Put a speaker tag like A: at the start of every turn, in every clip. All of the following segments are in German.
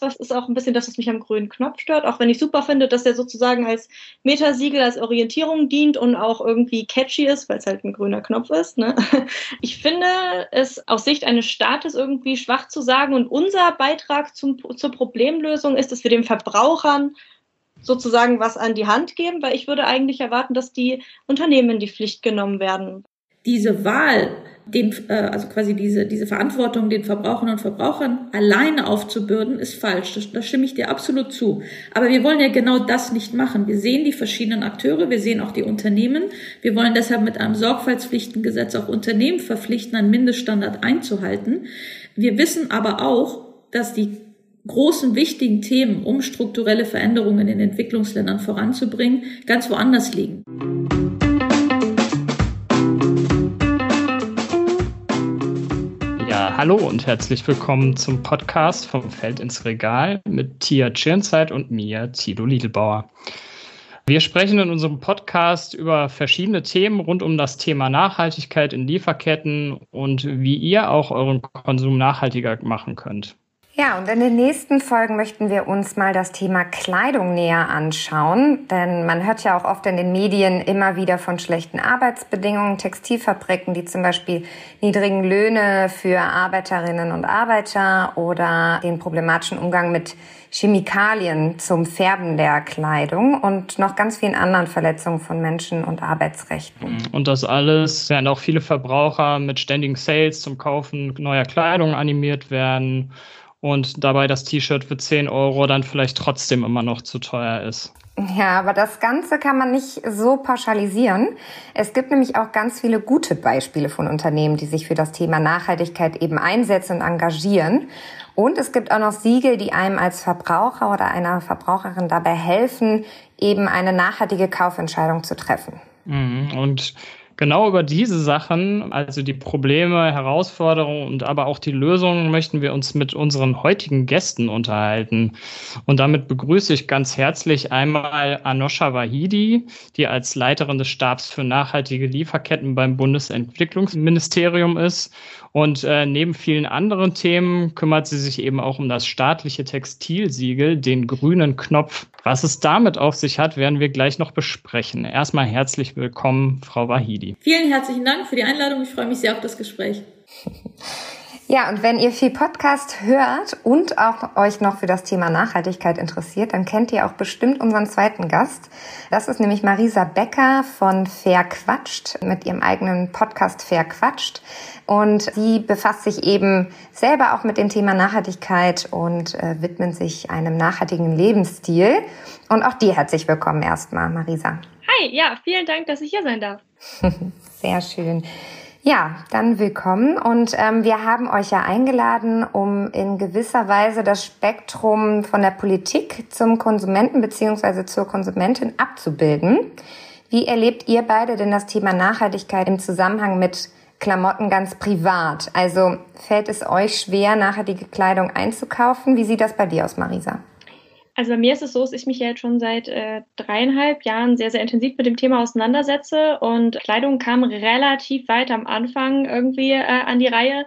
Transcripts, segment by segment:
A: Das ist auch ein bisschen das, was mich am grünen Knopf stört, auch wenn ich super finde, dass er sozusagen als Metasiegel, als Orientierung dient und auch irgendwie catchy ist, weil es halt ein grüner Knopf ist. Ne? Ich finde es aus Sicht eines Staates irgendwie schwach zu sagen und unser Beitrag zum, zur Problemlösung ist, dass wir den Verbrauchern sozusagen was an die Hand geben, weil ich würde eigentlich erwarten, dass die Unternehmen in die Pflicht genommen werden.
B: Diese Wahl den, äh, also quasi diese, diese Verantwortung den Verbrauchern und Verbrauchern alleine aufzubürden, ist falsch. Das, da stimme ich dir absolut zu. Aber wir wollen ja genau das nicht machen. Wir sehen die verschiedenen Akteure, wir sehen auch die Unternehmen. Wir wollen deshalb mit einem Sorgfaltspflichtengesetz auch Unternehmen verpflichten, einen Mindeststandard einzuhalten. Wir wissen aber auch, dass die großen wichtigen Themen, um strukturelle Veränderungen in Entwicklungsländern voranzubringen, ganz woanders liegen.
C: Hallo und herzlich willkommen zum Podcast vom Feld ins Regal mit Tia Tschirnzeit und mir, Tilo Liedelbauer. Wir sprechen in unserem Podcast über verschiedene Themen rund um das Thema Nachhaltigkeit in Lieferketten und wie ihr auch euren Konsum nachhaltiger machen könnt.
D: Ja, und in den nächsten Folgen möchten wir uns mal das Thema Kleidung näher anschauen, denn man hört ja auch oft in den Medien immer wieder von schlechten Arbeitsbedingungen, Textilfabriken, die zum Beispiel niedrigen Löhne für Arbeiterinnen und Arbeiter oder den problematischen Umgang mit Chemikalien zum Färben der Kleidung und noch ganz vielen anderen Verletzungen von Menschen- und Arbeitsrechten.
C: Und das alles, während auch viele Verbraucher mit ständigen Sales zum Kaufen neuer Kleidung animiert werden und dabei das T-Shirt für 10 Euro dann vielleicht trotzdem immer noch zu teuer ist.
D: Ja, aber das Ganze kann man nicht so pauschalisieren. Es gibt nämlich auch ganz viele gute Beispiele von Unternehmen, die sich für das Thema Nachhaltigkeit eben einsetzen und engagieren. Und es gibt auch noch Siegel, die einem als Verbraucher oder einer Verbraucherin dabei helfen, eben eine nachhaltige Kaufentscheidung zu treffen.
C: Mhm. Und genau über diese Sachen, also die Probleme, Herausforderungen und aber auch die Lösungen, möchten wir uns mit unseren heutigen Gästen unterhalten. Und damit begrüße ich ganz herzlich einmal Anosha Wahidi, die als Leiterin des Stabs für nachhaltige Lieferketten beim Bundesentwicklungsministerium ist und äh, neben vielen anderen Themen kümmert sie sich eben auch um das staatliche Textilsiegel, den grünen Knopf. Was es damit auf sich hat, werden wir gleich noch besprechen. Erstmal herzlich willkommen, Frau Wahidi.
B: Vielen herzlichen Dank für die Einladung. Ich freue mich sehr auf das Gespräch.
D: Ja, und wenn ihr viel Podcast hört und auch euch noch für das Thema Nachhaltigkeit interessiert, dann kennt ihr auch bestimmt unseren zweiten Gast. Das ist nämlich Marisa Becker von Fair Quatscht mit ihrem eigenen Podcast Fair Quatscht. Und sie befasst sich eben selber auch mit dem Thema Nachhaltigkeit und äh, widmet sich einem nachhaltigen Lebensstil. Und auch dir herzlich willkommen erstmal, Marisa.
A: Hi, ja, vielen Dank, dass ich hier sein darf.
D: Sehr schön. Ja, dann willkommen. Und ähm, wir haben euch ja eingeladen, um in gewisser Weise das Spektrum von der Politik zum Konsumenten beziehungsweise zur Konsumentin abzubilden. Wie erlebt ihr beide denn das Thema Nachhaltigkeit im Zusammenhang mit Klamotten ganz privat? Also fällt es euch schwer, nachhaltige Kleidung einzukaufen? Wie sieht das bei dir aus, Marisa?
A: Also bei mir ist es so, dass ich mich ja jetzt schon seit äh, dreieinhalb Jahren sehr, sehr intensiv mit dem Thema auseinandersetze und Kleidung kam relativ weit am Anfang irgendwie äh, an die Reihe.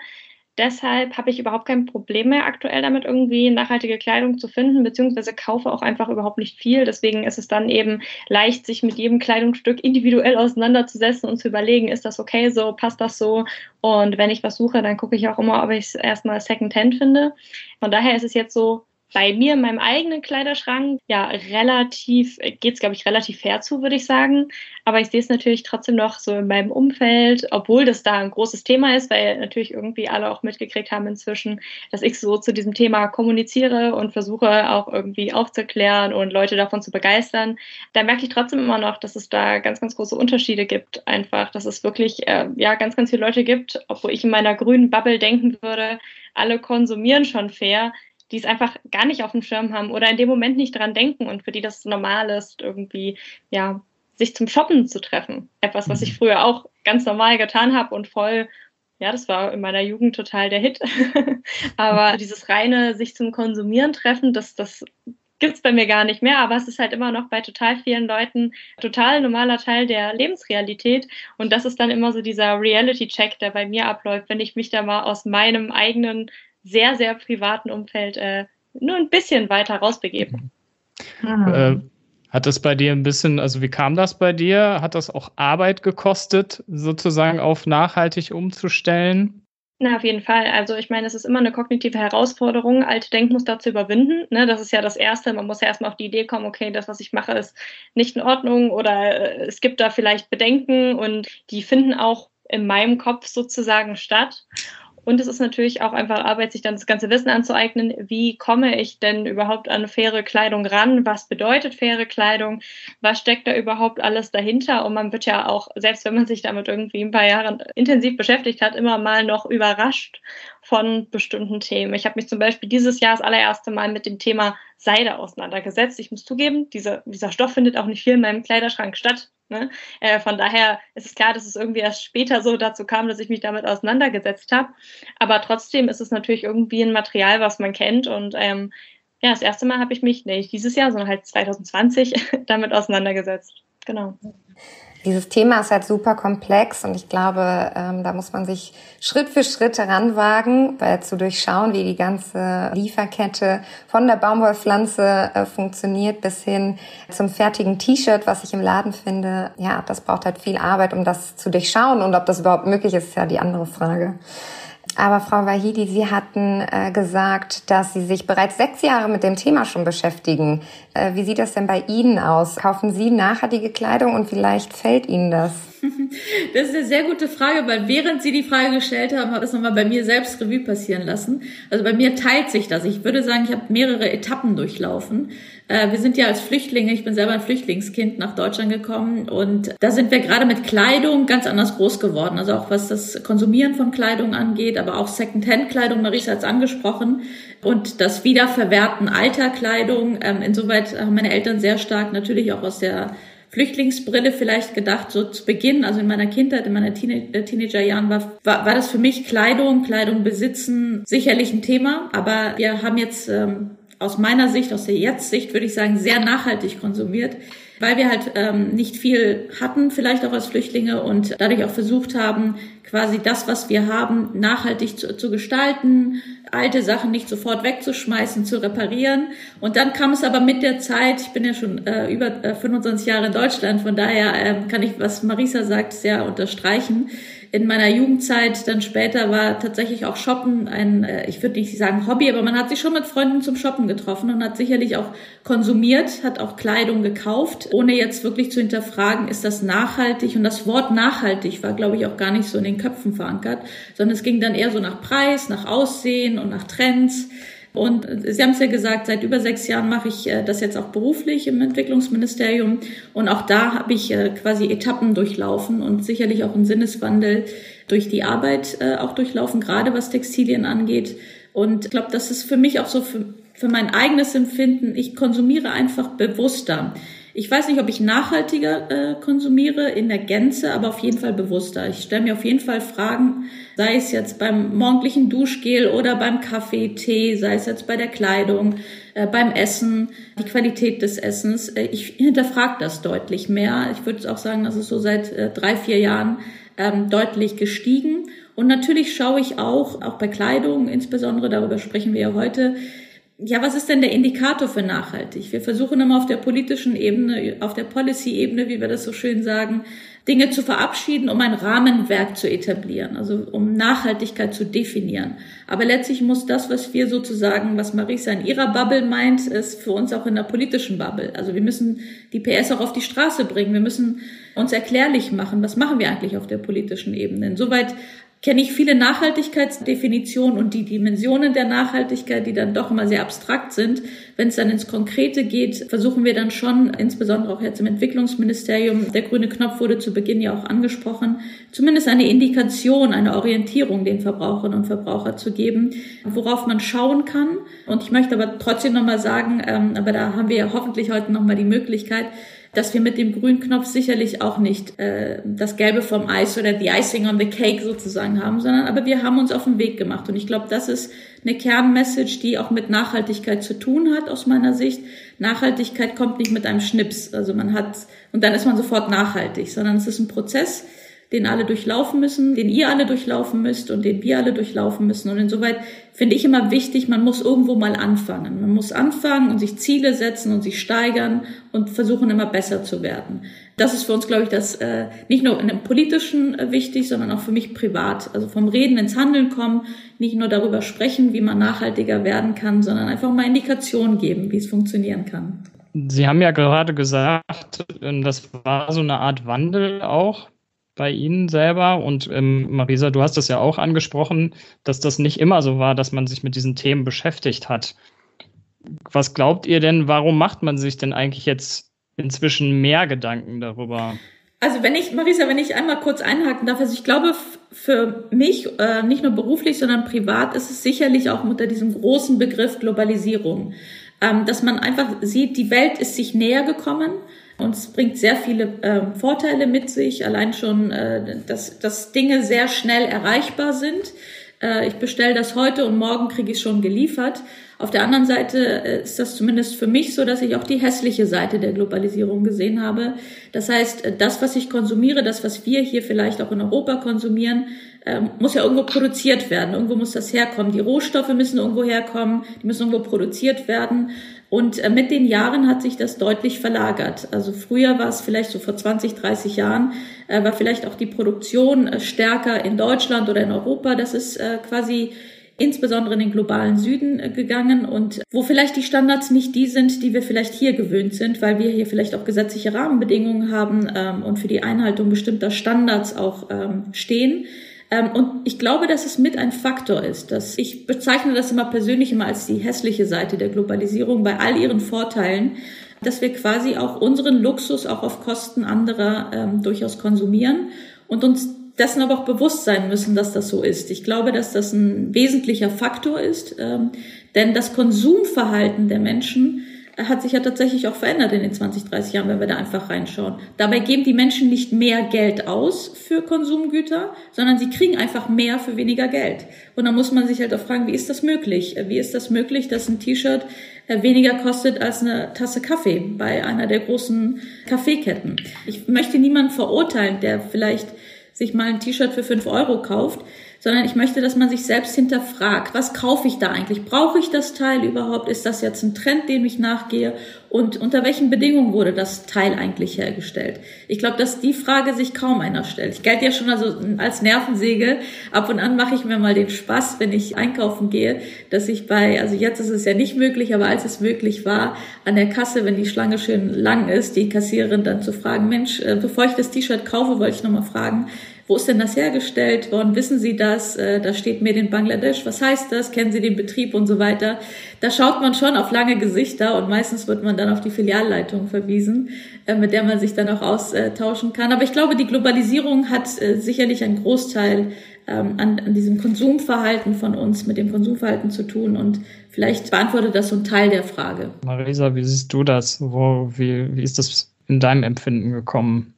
A: Deshalb habe ich überhaupt kein Problem mehr aktuell damit, irgendwie nachhaltige Kleidung zu finden, beziehungsweise kaufe auch einfach überhaupt nicht viel. Deswegen ist es dann eben leicht, sich mit jedem Kleidungsstück individuell auseinanderzusetzen und zu überlegen, ist das okay so, passt das so? Und wenn ich was suche, dann gucke ich auch immer, ob ich es erstmal Secondhand finde. Von daher ist es jetzt so, bei mir in meinem eigenen Kleiderschrank ja relativ, geht es glaube ich relativ fair zu, würde ich sagen. Aber ich sehe es natürlich trotzdem noch so in meinem Umfeld, obwohl das da ein großes Thema ist, weil natürlich irgendwie alle auch mitgekriegt haben inzwischen, dass ich so zu diesem Thema kommuniziere und versuche auch irgendwie aufzuklären und Leute davon zu begeistern. Da merke ich trotzdem immer noch, dass es da ganz, ganz große Unterschiede gibt. Einfach, dass es wirklich äh, ja ganz, ganz viele Leute gibt, obwohl ich in meiner grünen Bubble denken würde, alle konsumieren schon fair die es einfach gar nicht auf dem Schirm haben oder in dem Moment nicht dran denken und für die das normal ist, irgendwie, ja, sich zum Shoppen zu treffen. Etwas, was ich mhm. früher auch ganz normal getan habe und voll, ja, das war in meiner Jugend total der Hit. aber dieses reine sich zum Konsumieren treffen, das, das gibt es bei mir gar nicht mehr, aber es ist halt immer noch bei total vielen Leuten total normaler Teil der Lebensrealität. Und das ist dann immer so dieser Reality-Check, der bei mir abläuft, wenn ich mich da mal aus meinem eigenen sehr, sehr privaten Umfeld äh, nur ein bisschen weiter rausbegeben.
C: Mhm. Äh, hat das bei dir ein bisschen, also wie kam das bei dir? Hat das auch Arbeit gekostet, sozusagen auf nachhaltig umzustellen?
A: Na, auf jeden Fall. Also ich meine, es ist immer eine kognitive Herausforderung, alte Denkmuster zu überwinden. Ne, das ist ja das Erste. Man muss ja erstmal auf die Idee kommen, okay, das, was ich mache, ist nicht in Ordnung oder äh, es gibt da vielleicht Bedenken und die finden auch in meinem Kopf sozusagen statt. Und es ist natürlich auch einfach Arbeit, sich dann das ganze Wissen anzueignen. Wie komme ich denn überhaupt an faire Kleidung ran? Was bedeutet faire Kleidung? Was steckt da überhaupt alles dahinter? Und man wird ja auch, selbst wenn man sich damit irgendwie ein paar Jahre intensiv beschäftigt hat, immer mal noch überrascht von bestimmten Themen. Ich habe mich zum Beispiel dieses Jahr das allererste Mal mit dem Thema Seide auseinandergesetzt. Ich muss zugeben, diese, dieser Stoff findet auch nicht viel in meinem Kleiderschrank statt. Ne? Äh, von daher ist es klar, dass es irgendwie erst später so dazu kam, dass ich mich damit auseinandergesetzt habe. Aber trotzdem ist es natürlich irgendwie ein Material, was man kennt. Und ähm, ja, das erste Mal habe ich mich, nicht dieses Jahr, sondern halt 2020 damit auseinandergesetzt. Genau.
D: Dieses Thema ist halt super komplex und ich glaube, ähm, da muss man sich Schritt für Schritt heranwagen, weil zu durchschauen, wie die ganze Lieferkette von der Baumwollpflanze äh, funktioniert bis hin zum fertigen T-Shirt, was ich im Laden finde. Ja, das braucht halt viel Arbeit, um das zu durchschauen und ob das überhaupt möglich ist, ist ja die andere Frage. Aber Frau Wahidi, Sie hatten äh, gesagt, dass Sie sich bereits sechs Jahre mit dem Thema schon beschäftigen. Äh, wie sieht das denn bei Ihnen aus? Kaufen Sie nachhaltige Kleidung und vielleicht fällt Ihnen das?
B: Das ist eine sehr gute Frage, weil während Sie die Frage gestellt haben, habe ich es nochmal bei mir selbst Revue passieren lassen. Also bei mir teilt sich das. Ich würde sagen, ich habe mehrere Etappen durchlaufen. Äh, wir sind ja als Flüchtlinge, ich bin selber ein Flüchtlingskind nach Deutschland gekommen und da sind wir gerade mit Kleidung ganz anders groß geworden. Also auch was das Konsumieren von Kleidung angeht, aber auch Secondhand-Kleidung, Marisa hat es angesprochen, und das Wiederverwerten alter Kleidung. Ähm, insoweit haben meine Eltern sehr stark natürlich auch aus der Flüchtlingsbrille vielleicht gedacht, so zu Beginn, also in meiner Kindheit, in meiner Teenager äh, Teenagerjahren war, war, war das für mich Kleidung, Kleidung besitzen sicherlich ein Thema, aber wir haben jetzt ähm, aus meiner Sicht, aus der Jetzt-Sicht, würde ich sagen, sehr nachhaltig konsumiert, weil wir halt ähm, nicht viel hatten, vielleicht auch als Flüchtlinge und dadurch auch versucht haben, quasi das, was wir haben, nachhaltig zu, zu gestalten, alte Sachen nicht sofort wegzuschmeißen, zu reparieren. Und dann kam es aber mit der Zeit, ich bin ja schon äh, über äh, 25 Jahre in Deutschland, von daher äh, kann ich, was Marisa sagt, sehr unterstreichen. In meiner Jugendzeit, dann später war tatsächlich auch Shoppen ein, äh, ich würde nicht sagen Hobby, aber man hat sich schon mit Freunden zum Shoppen getroffen und hat sicherlich auch konsumiert, hat auch Kleidung gekauft, ohne jetzt wirklich zu hinterfragen, ist das nachhaltig? Und das Wort nachhaltig war, glaube ich, auch gar nicht so in den Köpfen verankert, sondern es ging dann eher so nach Preis, nach Aussehen und nach Trends. Und Sie haben es ja gesagt, seit über sechs Jahren mache ich äh, das jetzt auch beruflich im Entwicklungsministerium. Und auch da habe ich äh, quasi Etappen durchlaufen und sicherlich auch einen Sinneswandel durch die Arbeit äh, auch durchlaufen, gerade was Textilien angeht. Und ich glaube, das ist für mich auch so für, für mein eigenes Empfinden. Ich konsumiere einfach bewusster. Ich weiß nicht, ob ich nachhaltiger äh, konsumiere in der Gänze, aber auf jeden Fall bewusster. Ich stelle mir auf jeden Fall Fragen, sei es jetzt beim morgendlichen Duschgel oder beim Kaffee, Tee, sei es jetzt bei der Kleidung, äh, beim Essen, die Qualität des Essens. Äh, ich hinterfrage das deutlich mehr. Ich würde auch sagen, das ist so seit äh, drei, vier Jahren ähm, deutlich gestiegen. Und natürlich schaue ich auch, auch bei Kleidung insbesondere, darüber sprechen wir ja heute, ja, was ist denn der Indikator für nachhaltig? Wir versuchen immer auf der politischen Ebene, auf der Policy-Ebene, wie wir das so schön sagen, Dinge zu verabschieden, um ein Rahmenwerk zu etablieren, also um Nachhaltigkeit zu definieren. Aber letztlich muss das, was wir sozusagen, was Marisa in ihrer Bubble meint, ist für uns auch in der politischen Bubble. Also wir müssen die PS auch auf die Straße bringen. Wir müssen uns erklärlich machen, was machen wir eigentlich auf der politischen Ebene. Insoweit kenne ich viele Nachhaltigkeitsdefinitionen und die Dimensionen der Nachhaltigkeit, die dann doch immer sehr abstrakt sind. Wenn es dann ins Konkrete geht, versuchen wir dann schon, insbesondere auch jetzt im Entwicklungsministerium, der grüne Knopf wurde zu Beginn ja auch angesprochen, zumindest eine Indikation, eine Orientierung den Verbraucherinnen und Verbrauchern zu geben, worauf man schauen kann. Und ich möchte aber trotzdem nochmal sagen, ähm, aber da haben wir ja hoffentlich heute nochmal die Möglichkeit, dass wir mit dem grünen Knopf sicherlich auch nicht äh, das Gelbe vom Eis oder die Icing on the Cake sozusagen haben, sondern aber wir haben uns auf den Weg gemacht. Und ich glaube, das ist eine Kernmessage, die auch mit Nachhaltigkeit zu tun hat, aus meiner Sicht. Nachhaltigkeit kommt nicht mit einem Schnips. Also man hat, und dann ist man sofort nachhaltig, sondern es ist ein Prozess, den alle durchlaufen müssen, den ihr alle durchlaufen müsst und den wir alle durchlaufen müssen. Und insoweit finde ich immer wichtig, man muss irgendwo mal anfangen. Man muss anfangen und sich Ziele setzen und sich steigern und versuchen immer besser zu werden. Das ist für uns, glaube ich, das äh, nicht nur in dem politischen äh, wichtig, sondern auch für mich privat. Also vom Reden ins Handeln kommen, nicht nur darüber sprechen, wie man nachhaltiger werden kann, sondern einfach mal Indikationen geben, wie es funktionieren kann.
C: Sie haben ja gerade gesagt, das war so eine Art Wandel auch bei Ihnen selber. Und ähm, Marisa, du hast das ja auch angesprochen, dass das nicht immer so war, dass man sich mit diesen Themen beschäftigt hat. Was glaubt ihr denn, warum macht man sich denn eigentlich jetzt inzwischen mehr Gedanken darüber?
B: Also wenn ich, Marisa, wenn ich einmal kurz einhaken darf, also ich glaube, für mich, äh, nicht nur beruflich, sondern privat, ist es sicherlich auch unter diesem großen Begriff Globalisierung ähm, dass man einfach sieht, die Welt ist sich näher gekommen und es bringt sehr viele äh, Vorteile mit sich. Allein schon, äh, dass, dass Dinge sehr schnell erreichbar sind. Äh, ich bestelle das heute und morgen kriege ich es schon geliefert. Auf der anderen Seite äh, ist das zumindest für mich so, dass ich auch die hässliche Seite der Globalisierung gesehen habe. Das heißt, äh, das, was ich konsumiere, das, was wir hier vielleicht auch in Europa konsumieren, ähm, muss ja irgendwo produziert werden. Irgendwo muss das herkommen. Die Rohstoffe müssen irgendwo herkommen, die müssen irgendwo produziert werden. Und äh, mit den Jahren hat sich das deutlich verlagert. Also früher war es vielleicht so vor 20, 30 Jahren, war vielleicht auch die Produktion stärker in Deutschland oder in Europa. Das ist quasi insbesondere in den globalen Süden gegangen und wo vielleicht die Standards nicht die sind, die wir vielleicht hier gewöhnt sind, weil wir hier vielleicht auch gesetzliche Rahmenbedingungen haben ähm, und für die Einhaltung bestimmter Standards auch ähm, stehen. Ähm, und ich glaube, dass es mit ein Faktor ist, dass ich bezeichne das immer persönlich immer als die hässliche Seite der Globalisierung bei all ihren Vorteilen, dass wir quasi auch unseren Luxus auch auf Kosten anderer ähm, durchaus konsumieren und uns dessen aber auch bewusst sein müssen, dass das so ist. Ich glaube, dass das ein wesentlicher Faktor ist, ähm, denn das Konsumverhalten der Menschen hat sich ja tatsächlich auch verändert in den 20, 30 Jahren, wenn wir da einfach reinschauen. Dabei geben die Menschen nicht mehr Geld aus für Konsumgüter, sondern sie kriegen einfach mehr für weniger Geld. Und da muss man sich halt auch fragen, wie ist das möglich? Wie ist das möglich, dass ein T-Shirt äh, weniger kostet als eine Tasse Kaffee bei einer der großen Kaffeeketten? Ich möchte niemanden verurteilen, der vielleicht sich mal ein T-Shirt für fünf Euro kauft, sondern ich möchte, dass man sich selbst hinterfragt, was kaufe ich da eigentlich? Brauche ich das Teil überhaupt? Ist das jetzt ein Trend, dem ich nachgehe? Und unter welchen Bedingungen wurde das Teil eigentlich hergestellt? Ich glaube, dass die Frage sich kaum einer stellt. Ich gelte ja schon also als Nervensäge. Ab und an mache ich mir mal den Spaß, wenn ich einkaufen gehe, dass ich bei, also jetzt ist es ja nicht möglich, aber als es möglich war, an der Kasse, wenn die Schlange schön lang ist, die Kassiererin dann zu fragen, Mensch, äh, bevor ich das T-Shirt kaufe, wollte ich nochmal fragen, wo ist denn das hergestellt worden? Wissen Sie das? Äh, da steht Made in Bangladesch. Was heißt das? Kennen Sie den Betrieb und so weiter? Da schaut man schon auf lange Gesichter und meistens wird man dann auf die Filialleitung verwiesen, äh, mit der man sich dann auch austauschen kann. Aber ich glaube, die Globalisierung hat äh, sicherlich einen Großteil ähm, an, an diesem Konsumverhalten von uns, mit dem Konsumverhalten zu tun und vielleicht beantwortet das so ein Teil der Frage.
C: Marisa, wie siehst du das? Wo, wie, wie ist das in deinem Empfinden gekommen?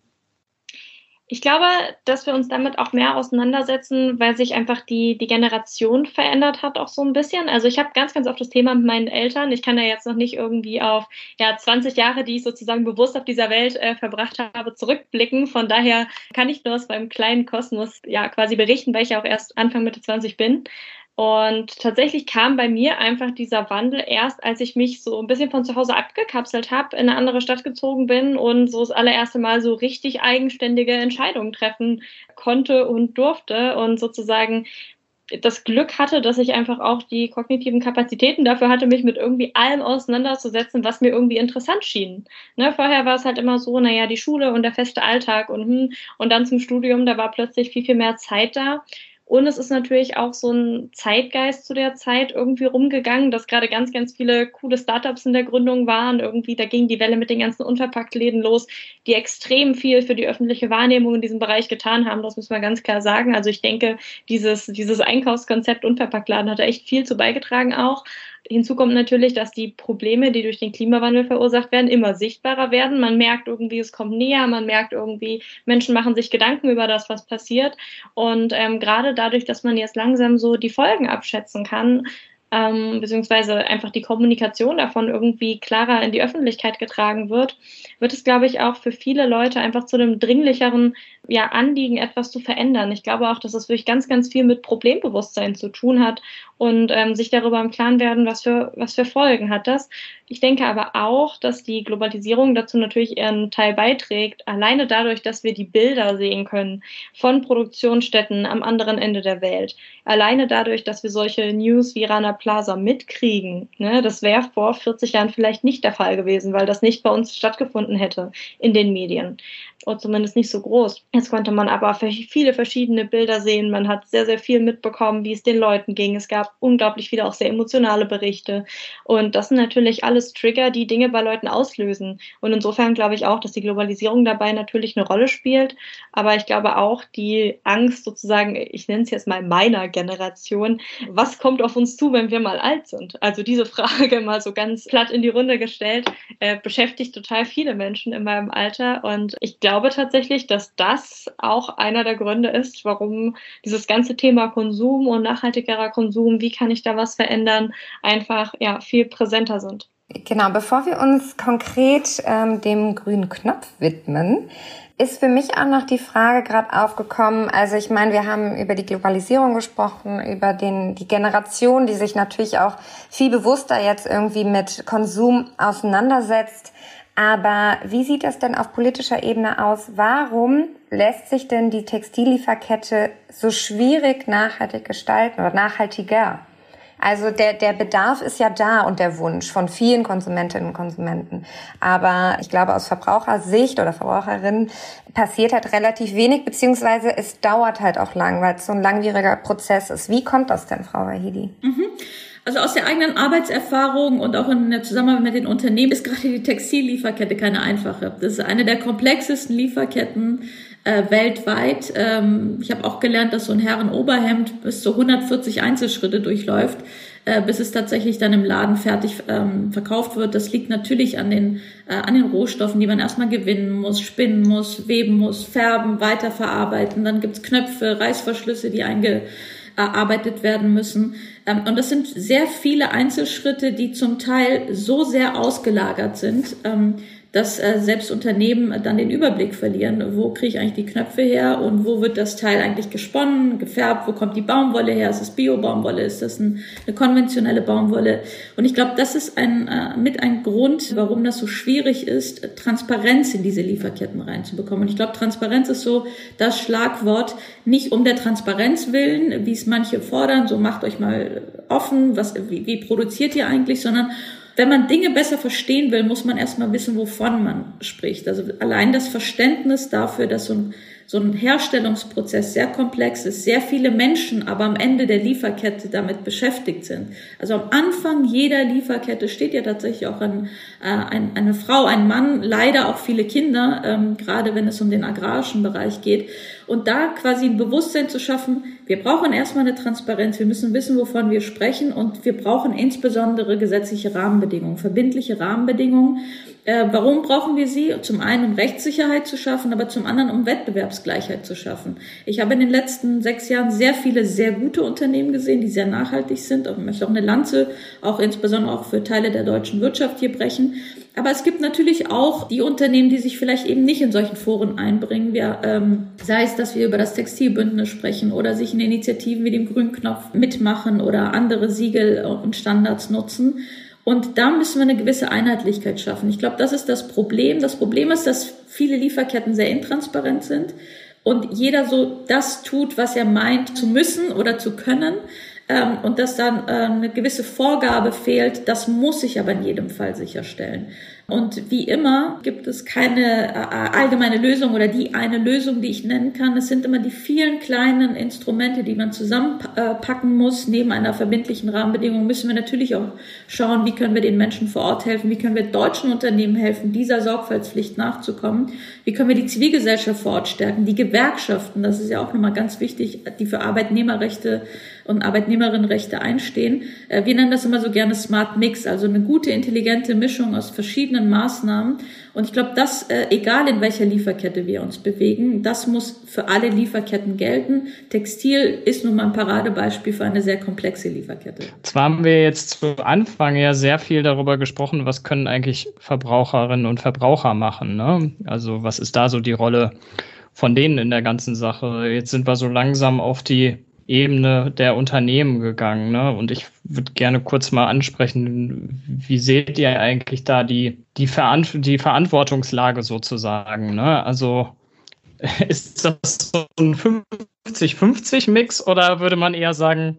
A: Ich glaube, dass wir uns damit auch mehr auseinandersetzen, weil sich einfach die, die Generation verändert hat, auch so ein bisschen. Also ich habe ganz, ganz oft das Thema mit meinen Eltern. Ich kann ja jetzt noch nicht irgendwie auf ja, 20 Jahre, die ich sozusagen bewusst auf dieser Welt äh, verbracht habe, zurückblicken. Von daher kann ich nur aus meinem kleinen Kosmos ja quasi berichten, weil ich ja auch erst Anfang Mitte 20 bin. Und tatsächlich kam bei mir einfach dieser Wandel erst, als ich mich so ein bisschen von zu Hause abgekapselt habe, in eine andere Stadt gezogen bin und so das allererste Mal so richtig eigenständige Entscheidungen treffen konnte und durfte und sozusagen das Glück hatte, dass ich einfach auch die kognitiven Kapazitäten dafür hatte, mich mit irgendwie allem auseinanderzusetzen, was mir irgendwie interessant schien. Ne, vorher war es halt immer so, naja, die Schule und der feste Alltag und, hm, und dann zum Studium, da war plötzlich viel, viel mehr Zeit da. Und es ist natürlich auch so ein Zeitgeist zu der Zeit irgendwie rumgegangen, dass gerade ganz, ganz viele coole Startups in der Gründung waren. Irgendwie, da ging die Welle mit den ganzen Unverpacktläden los, die extrem viel für die öffentliche Wahrnehmung in diesem Bereich getan haben. Das muss man ganz klar sagen. Also ich denke, dieses, dieses Einkaufskonzept Unverpacktladen hat da echt viel zu beigetragen auch. Hinzu kommt natürlich, dass die Probleme, die durch den Klimawandel verursacht werden, immer sichtbarer werden. Man merkt irgendwie, es kommt näher, man merkt irgendwie, Menschen machen sich Gedanken über das, was passiert. Und ähm, gerade dadurch, dass man jetzt langsam so die Folgen abschätzen kann, ähm, beziehungsweise einfach die Kommunikation davon irgendwie klarer in die Öffentlichkeit getragen wird, wird es, glaube ich, auch für viele Leute einfach zu einem dringlicheren ja, Anliegen, etwas zu verändern. Ich glaube auch, dass es wirklich ganz, ganz viel mit Problembewusstsein zu tun hat und ähm, sich darüber im Klaren werden, was für, was für Folgen hat das. Ich denke aber auch, dass die Globalisierung dazu natürlich ihren Teil beiträgt, alleine dadurch, dass wir die Bilder sehen können von Produktionsstätten am anderen Ende der Welt. Alleine dadurch, dass wir solche News wie Rana Plaza mitkriegen. Ne, das wäre vor 40 Jahren vielleicht nicht der Fall gewesen, weil das nicht bei uns stattgefunden hätte in den Medien oder zumindest nicht so groß. Jetzt konnte man aber viele verschiedene Bilder sehen. Man hat sehr, sehr viel mitbekommen, wie es den Leuten ging. Es gab unglaublich viele auch sehr emotionale Berichte. Und das sind natürlich alles Trigger, die Dinge bei Leuten auslösen. Und insofern glaube ich auch, dass die Globalisierung dabei natürlich eine Rolle spielt. Aber ich glaube auch die Angst sozusagen, ich nenne es jetzt mal meiner Generation, was kommt auf uns zu, wenn wir mal alt sind? Also diese Frage mal so ganz platt in die Runde gestellt, äh, beschäftigt total viele Menschen in meinem Alter. Und ich glaube, glaube tatsächlich, dass das auch einer der Gründe ist, warum dieses ganze Thema Konsum und nachhaltigerer Konsum, wie kann ich da was verändern, einfach ja viel präsenter sind.
D: Genau, bevor wir uns konkret ähm, dem grünen Knopf widmen, ist für mich auch noch die Frage gerade aufgekommen. Also ich meine, wir haben über die Globalisierung gesprochen, über den, die Generation, die sich natürlich auch viel bewusster jetzt irgendwie mit Konsum auseinandersetzt. Aber wie sieht das denn auf politischer Ebene aus? Warum lässt sich denn die Textillieferkette so schwierig nachhaltig gestalten oder nachhaltiger? Also der, der Bedarf ist ja da und der Wunsch von vielen Konsumentinnen und Konsumenten. Aber ich glaube, aus Verbrauchersicht oder Verbraucherinnen passiert halt relativ wenig, beziehungsweise es dauert halt auch lang, weil es so ein langwieriger Prozess ist. Wie kommt das denn, Frau Wahidi? Mhm.
B: Also aus der eigenen Arbeitserfahrung und auch in der Zusammenarbeit mit den Unternehmen ist gerade die Textillieferkette keine einfache. Das ist eine der komplexesten Lieferketten äh, weltweit. Ähm, ich habe auch gelernt, dass so ein Herrenoberhemd bis zu 140 Einzelschritte durchläuft, äh, bis es tatsächlich dann im Laden fertig ähm, verkauft wird. Das liegt natürlich an den, äh, an den Rohstoffen, die man erstmal gewinnen muss, spinnen muss, weben muss, färben, weiterverarbeiten. Dann gibt's Knöpfe, Reißverschlüsse, die einge erarbeitet werden müssen. Ähm, und das sind sehr viele Einzelschritte, die zum Teil so sehr ausgelagert sind, ähm, dass äh, selbst Unternehmen dann den Überblick verlieren, wo kriege ich eigentlich die Knöpfe her und wo wird das Teil eigentlich gesponnen, gefärbt, wo kommt die Baumwolle her, ist das Bio-Baumwolle, ist das ein, eine konventionelle Baumwolle. Und ich glaube, das ist ein, äh, mit ein Grund, warum das so schwierig ist, Transparenz in diese Lieferketten reinzubekommen. Und ich glaube, Transparenz ist so das Schlagwort, nicht um der Transparenz willen, wie es manche fordern, so macht euch mal offen, was, wie, wie produziert ihr eigentlich, sondern wenn man Dinge besser verstehen will, muss man erstmal wissen, wovon man spricht. Also allein das Verständnis dafür, dass so ein so ein Herstellungsprozess sehr komplex ist, sehr viele Menschen aber am Ende der Lieferkette damit beschäftigt sind. Also am Anfang jeder Lieferkette steht ja tatsächlich auch ein, äh, ein, eine Frau, ein Mann, leider auch viele Kinder, ähm, gerade wenn es um den agrarischen Bereich geht. Und da quasi ein Bewusstsein zu schaffen, wir brauchen erstmal eine Transparenz, wir müssen wissen, wovon wir sprechen und wir brauchen insbesondere gesetzliche Rahmenbedingungen, verbindliche Rahmenbedingungen äh, warum brauchen wir sie? Zum einen, um Rechtssicherheit zu schaffen, aber zum anderen, um Wettbewerbsgleichheit zu schaffen. Ich habe in den letzten sechs Jahren sehr viele sehr gute Unternehmen gesehen, die sehr nachhaltig sind. Ich möchte auch eine Lanze, auch insbesondere auch für Teile der deutschen Wirtschaft hier brechen. Aber es gibt natürlich auch die Unternehmen, die sich vielleicht eben nicht in solchen Foren einbringen. Wir, ähm, sei es, dass wir über das Textilbündnis sprechen oder sich in Initiativen wie dem Grünknopf mitmachen oder andere Siegel und Standards nutzen. Und da müssen wir eine gewisse Einheitlichkeit schaffen. Ich glaube, das ist das Problem. Das Problem ist, dass viele Lieferketten sehr intransparent sind und jeder so das tut, was er meint zu müssen oder zu können. Ähm, und dass dann äh, eine gewisse Vorgabe fehlt, das muss ich aber in jedem Fall sicherstellen. Und wie immer gibt es keine äh, allgemeine Lösung oder die eine Lösung, die ich nennen kann. Es sind immer die vielen kleinen Instrumente, die man zusammenpacken muss. Neben einer verbindlichen Rahmenbedingung müssen wir natürlich auch schauen, wie können wir den Menschen vor Ort helfen, wie können wir deutschen Unternehmen helfen, dieser Sorgfaltspflicht nachzukommen, wie können wir die Zivilgesellschaft vor Ort stärken, die Gewerkschaften, das ist ja auch nochmal ganz wichtig, die für Arbeitnehmerrechte und Arbeitnehmer Arbeitnehmerinnenrechte einstehen. Äh, wir nennen das immer so gerne Smart Mix, also eine gute, intelligente Mischung aus verschiedenen Maßnahmen. Und ich glaube, das, äh, egal in welcher Lieferkette wir uns bewegen, das muss für alle Lieferketten gelten. Textil ist nun mal ein Paradebeispiel für eine sehr komplexe Lieferkette.
C: Zwar haben wir jetzt zu Anfang ja sehr viel darüber gesprochen, was können eigentlich Verbraucherinnen und Verbraucher machen. Ne? Also was ist da so die Rolle von denen in der ganzen Sache? Jetzt sind wir so langsam auf die Ebene der Unternehmen gegangen. Ne? Und ich würde gerne kurz mal ansprechen, wie seht ihr eigentlich da die, die, Veran die Verantwortungslage sozusagen? Ne? Also ist das so ein 50-50-Mix oder würde man eher sagen,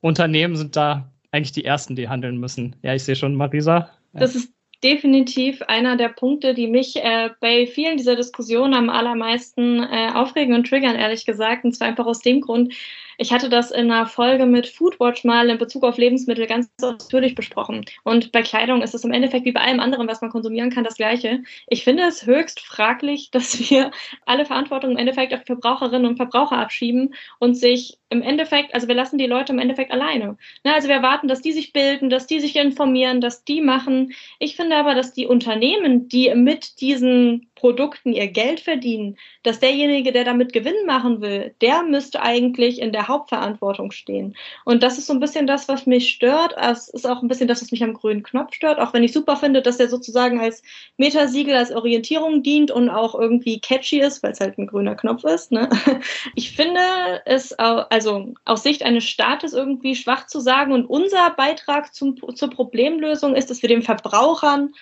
C: Unternehmen sind da eigentlich die Ersten, die handeln müssen? Ja, ich sehe schon, Marisa.
A: Das ist definitiv einer der Punkte, die mich äh, bei vielen dieser Diskussionen am allermeisten äh, aufregen und triggern, ehrlich gesagt. Und zwar einfach aus dem Grund, ich hatte das in einer Folge mit Foodwatch mal in Bezug auf Lebensmittel ganz ausführlich besprochen. Und bei Kleidung ist es im Endeffekt wie bei allem anderen, was man konsumieren kann, das Gleiche. Ich finde es höchst fraglich, dass wir alle Verantwortung im Endeffekt auf Verbraucherinnen und Verbraucher abschieben und sich im Endeffekt, also wir lassen die Leute im Endeffekt alleine. Ne, also wir erwarten, dass die sich bilden, dass die sich informieren, dass die machen. Ich finde aber, dass die Unternehmen, die mit diesen Produkten ihr Geld verdienen, dass derjenige, der damit Gewinn machen will, der müsste eigentlich in der Hauptverantwortung stehen. Und das ist so ein bisschen das, was mich stört. Es ist auch ein bisschen das, was mich am grünen Knopf stört, auch wenn ich super finde, dass der sozusagen als Metasiegel, als Orientierung dient und auch irgendwie catchy ist, weil es halt ein grüner Knopf ist. Ne? Ich finde es, also aus Sicht eines Staates irgendwie schwach zu sagen und unser Beitrag zum, zur Problemlösung ist, dass wir den Verbrauchern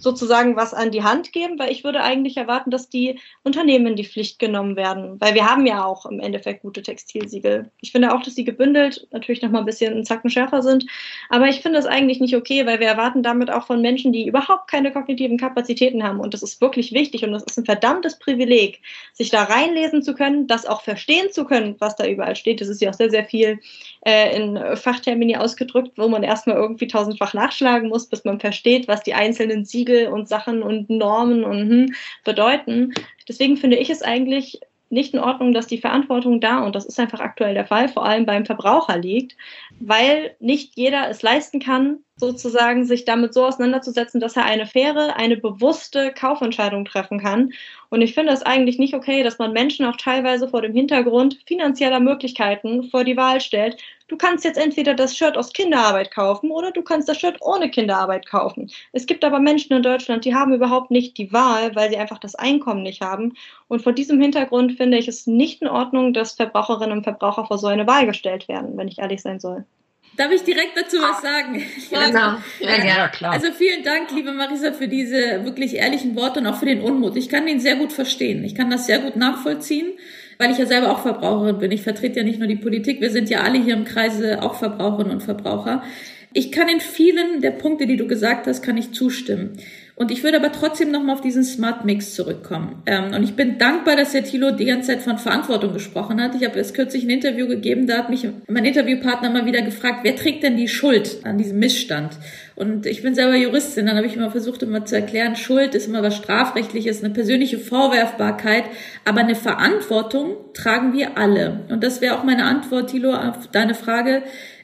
A: sozusagen was an die Hand geben, weil ich würde eigentlich erwarten, dass die Unternehmen in die Pflicht genommen werden, weil wir haben ja auch im Endeffekt gute Textilsiegel. Ich finde auch, dass sie gebündelt natürlich noch mal ein bisschen einen Zacken schärfer sind, aber ich finde das eigentlich nicht okay, weil wir erwarten damit auch von Menschen, die überhaupt keine kognitiven Kapazitäten haben und das ist wirklich wichtig und das ist ein verdammtes Privileg, sich da reinlesen zu können, das auch verstehen zu können, was da überall steht. Das ist ja auch sehr, sehr viel äh, in Fachtermini ausgedrückt, wo man erstmal irgendwie tausendfach nachschlagen muss, bis man versteht, was die einzelnen Siegel und Sachen und Normen und hm, bedeuten. Deswegen finde ich es eigentlich nicht in Ordnung, dass die Verantwortung da, und das ist einfach aktuell der Fall, vor allem beim Verbraucher liegt, weil nicht jeder es leisten kann, sozusagen sich damit so auseinanderzusetzen, dass er eine faire, eine bewusste Kaufentscheidung treffen kann. Und ich finde es eigentlich nicht okay, dass man Menschen auch teilweise vor dem Hintergrund finanzieller Möglichkeiten vor die Wahl stellt. Du kannst jetzt entweder das Shirt aus Kinderarbeit kaufen oder du kannst das Shirt ohne Kinderarbeit kaufen. Es gibt aber Menschen in Deutschland, die haben überhaupt nicht die Wahl, weil sie einfach das Einkommen nicht haben. Und vor diesem Hintergrund finde ich es nicht in Ordnung, dass Verbraucherinnen und Verbraucher vor so eine Wahl gestellt werden, wenn ich ehrlich sein soll.
B: Darf ich direkt dazu was sagen?
D: Ja, genau. Ja, ja,
B: klar. Also vielen Dank, liebe Marisa, für diese wirklich ehrlichen Worte und auch für den Unmut. Ich kann den sehr gut verstehen. Ich kann das sehr gut nachvollziehen, weil ich ja selber auch Verbraucherin bin. Ich vertrete ja nicht nur die Politik, wir sind ja alle hier im Kreise auch Verbraucherinnen und Verbraucher. Ich kann in vielen der Punkte, die du gesagt hast, kann ich zustimmen. Und ich würde aber trotzdem nochmal auf diesen Smart Mix zurückkommen. Ähm, und ich bin dankbar, dass der Thilo die ganze Zeit von Verantwortung gesprochen hat. Ich habe erst kürzlich ein Interview gegeben, da hat mich mein Interviewpartner mal wieder gefragt, wer trägt denn die Schuld an diesem Missstand? Und ich bin selber Juristin, dann habe ich immer versucht, immer zu erklären, Schuld ist immer was Strafrechtliches, eine persönliche Vorwerfbarkeit, aber eine Verantwortung tragen wir alle. Und das wäre auch meine Antwort, Thilo, auf deine Frage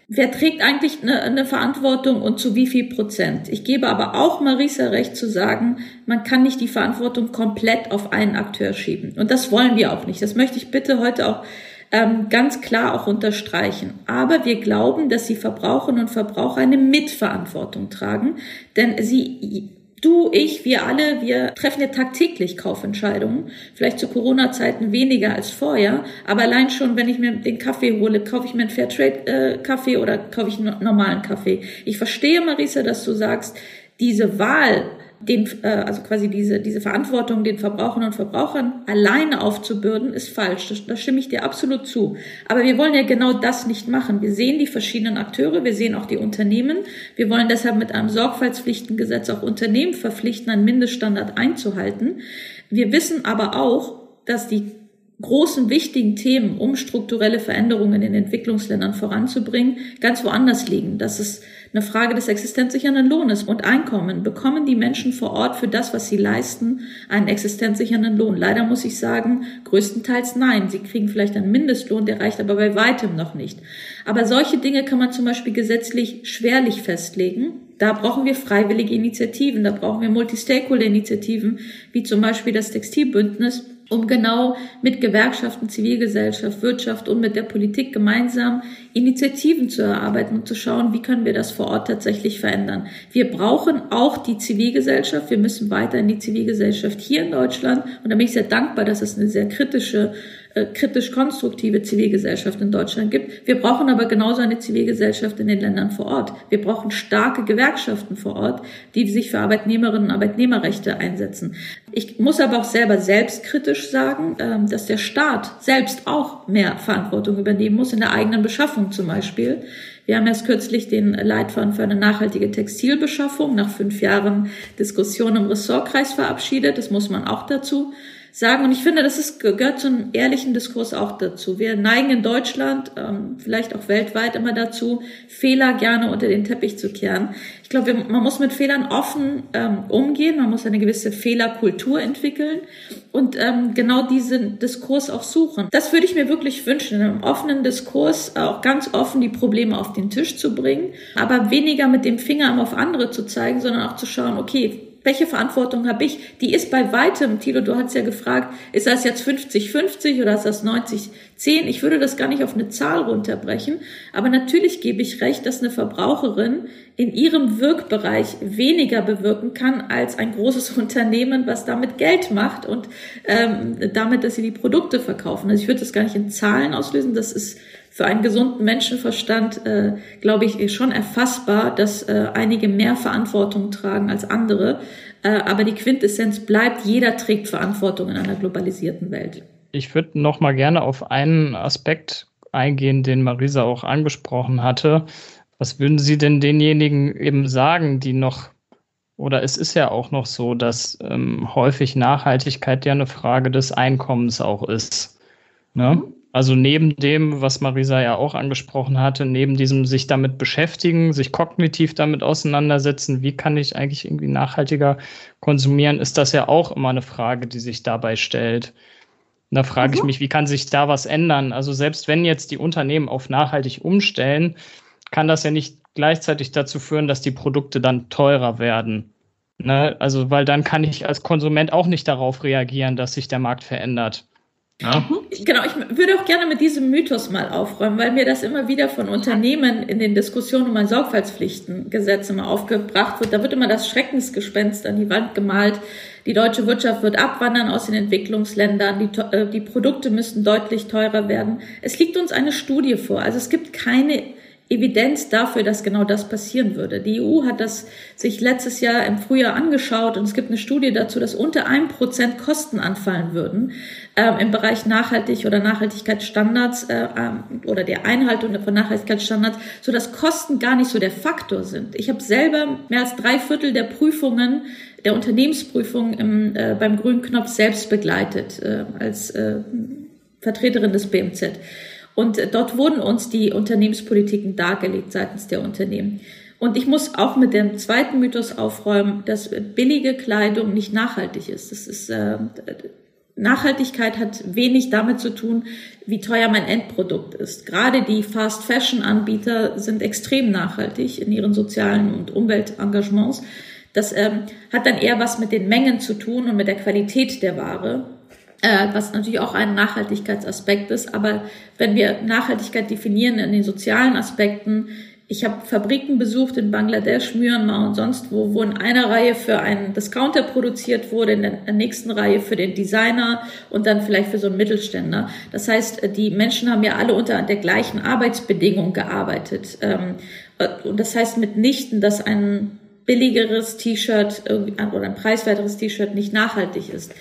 B: Wer trägt eigentlich eine, eine, Verantwortung und zu wie viel Prozent? Ich gebe aber auch Marisa recht zu sagen, man kann nicht die Verantwortung komplett auf einen Akteur schieben. Und das wollen wir auch nicht. Das möchte ich bitte heute auch ähm, ganz klar auch unterstreichen. Aber wir glauben, dass die Verbraucherinnen und Verbraucher eine Mitverantwortung tragen, denn sie Du, ich, wir alle, wir treffen ja tagtäglich Kaufentscheidungen. Vielleicht zu Corona-Zeiten weniger als vorher. Aber allein schon, wenn ich mir den Kaffee hole, kaufe ich mir einen Fairtrade-Kaffee äh, oder kaufe ich einen normalen Kaffee. Ich verstehe, Marisa, dass du sagst, diese Wahl den, äh, also quasi diese, diese Verantwortung den Verbraucherinnen und Verbrauchern alleine aufzubürden, ist falsch. Da stimme ich dir absolut zu. Aber wir wollen ja genau das nicht machen. Wir sehen die verschiedenen Akteure, wir sehen auch die Unternehmen. Wir wollen deshalb mit einem Sorgfaltspflichtengesetz auch Unternehmen verpflichten, einen Mindeststandard einzuhalten. Wir wissen aber auch, dass die großen, wichtigen Themen, um strukturelle Veränderungen in Entwicklungsländern voranzubringen, ganz woanders liegen. Das ist eine Frage des existenzsichernden Lohnes und Einkommen. Bekommen die Menschen vor Ort für das, was sie leisten, einen existenzsichernden Lohn? Leider muss ich sagen, größtenteils nein. Sie kriegen vielleicht einen Mindestlohn, der reicht aber bei weitem noch nicht. Aber solche Dinge kann man zum Beispiel gesetzlich schwerlich festlegen. Da brauchen wir freiwillige Initiativen, da brauchen wir Multi-Stakeholder-Initiativen, wie zum Beispiel das Textilbündnis, um genau mit Gewerkschaften, Zivilgesellschaft, Wirtschaft und mit der Politik gemeinsam Initiativen zu erarbeiten und zu schauen, wie können wir das vor Ort tatsächlich verändern. Wir brauchen auch die Zivilgesellschaft. Wir müssen weiter in die Zivilgesellschaft hier in Deutschland. Und da bin ich sehr dankbar, dass es eine sehr kritische äh, kritisch konstruktive Zivilgesellschaft in Deutschland gibt. Wir brauchen aber genauso eine Zivilgesellschaft in den Ländern vor Ort. Wir brauchen starke Gewerkschaften vor Ort, die sich für Arbeitnehmerinnen und Arbeitnehmerrechte einsetzen. Ich muss aber auch selber selbstkritisch sagen, ähm, dass der Staat selbst auch mehr Verantwortung übernehmen muss, in der eigenen Beschaffung zum Beispiel. Wir haben erst kürzlich den Leitfaden für eine nachhaltige Textilbeschaffung nach fünf Jahren Diskussion im Ressortkreis verabschiedet. Das muss man auch dazu sagen. Und ich finde, das ist, gehört zu einem ehrlichen Diskurs auch dazu. Wir neigen in Deutschland, ähm, vielleicht auch weltweit immer dazu, Fehler gerne unter den Teppich zu kehren. Ich glaube, man muss mit Fehlern offen ähm, umgehen, man muss eine gewisse Fehlerkultur entwickeln und ähm, genau diesen Diskurs auch suchen. Das würde ich mir wirklich wünschen, in einem offenen Diskurs auch ganz offen die Probleme auf den Tisch zu bringen, aber weniger mit dem Finger auf andere zu zeigen, sondern auch zu schauen, okay, welche Verantwortung habe ich? Die ist bei weitem, Thilo, du hast ja gefragt, ist das jetzt 50-50 oder ist das 90-10? Ich würde das gar nicht auf eine Zahl runterbrechen, aber natürlich gebe ich recht, dass eine Verbraucherin in ihrem Wirkbereich weniger bewirken kann als ein großes Unternehmen, was damit Geld macht und ähm, damit, dass sie die Produkte verkaufen. Also ich würde das gar nicht in Zahlen auslösen, das ist für einen gesunden Menschenverstand, äh, glaube ich, schon erfassbar, dass äh, einige mehr Verantwortung tragen als andere. Äh, aber die Quintessenz bleibt, jeder trägt Verantwortung in einer globalisierten Welt.
C: Ich würde noch mal gerne auf einen Aspekt eingehen, den Marisa auch angesprochen hatte. Was würden Sie denn denjenigen eben sagen, die noch, oder es ist ja auch noch so, dass ähm, häufig Nachhaltigkeit ja eine Frage des Einkommens auch ist. Ne? Also neben dem, was Marisa ja auch angesprochen hatte, neben diesem sich damit beschäftigen, sich kognitiv damit auseinandersetzen, wie kann ich eigentlich irgendwie nachhaltiger konsumieren, ist das ja auch immer eine Frage, die sich dabei stellt. Und da frage mhm. ich mich, wie kann sich da was ändern? Also selbst wenn jetzt die Unternehmen auf nachhaltig umstellen, kann das ja nicht gleichzeitig dazu führen, dass die Produkte dann teurer werden. Ne? Also, weil dann kann ich als Konsument auch nicht darauf reagieren, dass sich der Markt verändert.
B: Ja. Mhm. Genau, ich würde auch gerne mit diesem Mythos mal aufräumen, weil mir das immer wieder von Unternehmen in den Diskussionen um ein Sorgfaltspflichtengesetz immer aufgebracht wird. Da wird immer das Schreckensgespenst an die Wand gemalt. Die deutsche Wirtschaft wird abwandern aus den Entwicklungsländern. Die, äh, die Produkte müssten deutlich teurer werden. Es liegt uns eine Studie vor. Also es gibt keine Evidenz dafür, dass genau das passieren würde. Die EU hat das sich letztes Jahr im Frühjahr angeschaut und es gibt eine Studie dazu, dass unter einem Prozent Kosten anfallen würden ähm, im Bereich Nachhaltig oder Nachhaltigkeitsstandards äh, ähm, oder der Einhaltung von Nachhaltigkeitsstandards, so dass Kosten gar nicht so der Faktor sind. Ich habe selber mehr als drei Viertel der Prüfungen der Unternehmensprüfung im, äh, beim grünen Knopf selbst begleitet äh, als äh, Vertreterin des BMZ. Und dort wurden uns die Unternehmenspolitiken dargelegt seitens der Unternehmen. Und ich muss auch mit dem zweiten Mythos aufräumen, dass billige Kleidung nicht nachhaltig ist. Das ist äh, Nachhaltigkeit hat wenig damit zu tun, wie teuer mein Endprodukt ist. Gerade die Fast Fashion Anbieter sind extrem nachhaltig in ihren sozialen und Umweltengagements. Das ähm, hat dann eher was mit den Mengen zu tun und mit der Qualität der Ware äh, was natürlich auch ein Nachhaltigkeitsaspekt ist. Aber wenn wir Nachhaltigkeit definieren in den sozialen Aspekten, ich habe Fabriken besucht in Bangladesch, Myanmar und sonst wo, wo in einer Reihe für einen Discounter produziert wurde, in der nächsten Reihe für den Designer und dann vielleicht für so einen Mittelständler. Das heißt, die Menschen haben ja alle unter der gleichen Arbeitsbedingung gearbeitet. Ähm, und das heißt mitnichten, dass ein billigeres T-Shirt oder ein preiswerteres T-Shirt nicht nachhaltig ist.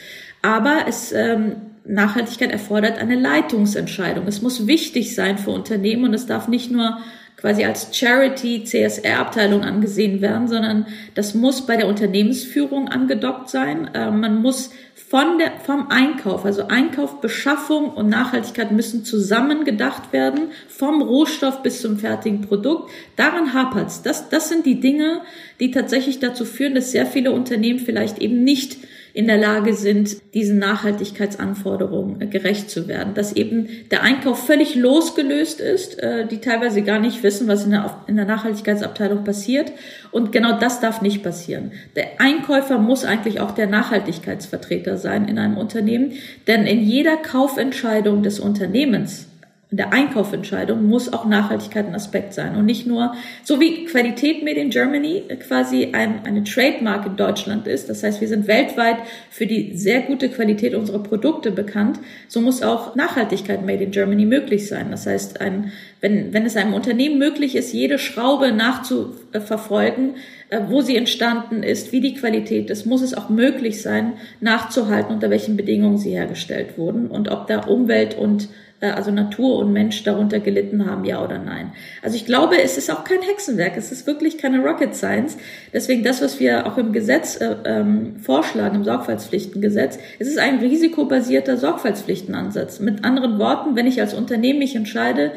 B: Aber es, ähm, Nachhaltigkeit erfordert eine Leitungsentscheidung. Es muss wichtig sein für Unternehmen und es darf nicht nur quasi als Charity CSR-Abteilung angesehen werden, sondern das muss bei der Unternehmensführung angedockt sein. Äh, man muss von der, vom Einkauf, also Einkauf, Beschaffung und Nachhaltigkeit müssen zusammen gedacht werden, vom Rohstoff bis zum fertigen Produkt. Daran hapert's. Das, das sind die Dinge, die tatsächlich dazu führen, dass sehr viele Unternehmen vielleicht eben nicht in der Lage sind, diesen Nachhaltigkeitsanforderungen gerecht zu werden. Dass eben der Einkauf völlig losgelöst ist, äh, die teilweise gar nicht wissen, was in der Nachhaltigkeitsabteilung passiert. Und genau das darf nicht passieren. Der Einkäufer muss eigentlich auch der Nachhaltigkeitsvertreter sein in einem Unternehmen, denn in jeder Kaufentscheidung des Unternehmens in der Einkaufentscheidung muss auch Nachhaltigkeit ein Aspekt sein und nicht nur, so wie Qualität Made in Germany quasi ein, eine Trademark in Deutschland ist. Das heißt, wir sind weltweit für die sehr gute Qualität unserer Produkte bekannt. So muss auch Nachhaltigkeit Made in Germany möglich sein. Das heißt, ein, wenn, wenn es einem Unternehmen möglich ist, jede Schraube nachzuverfolgen, äh, wo sie entstanden ist, wie die Qualität ist, muss es auch möglich sein, nachzuhalten, unter welchen Bedingungen sie hergestellt wurden und ob da Umwelt und also Natur und Mensch darunter gelitten haben, ja oder nein. Also ich glaube, es ist auch kein Hexenwerk, es ist wirklich keine Rocket Science. Deswegen das, was wir auch im Gesetz äh, ähm, vorschlagen, im Sorgfaltspflichtengesetz, es ist ein risikobasierter Sorgfaltspflichtenansatz. Mit anderen Worten, wenn ich als Unternehmen mich entscheide,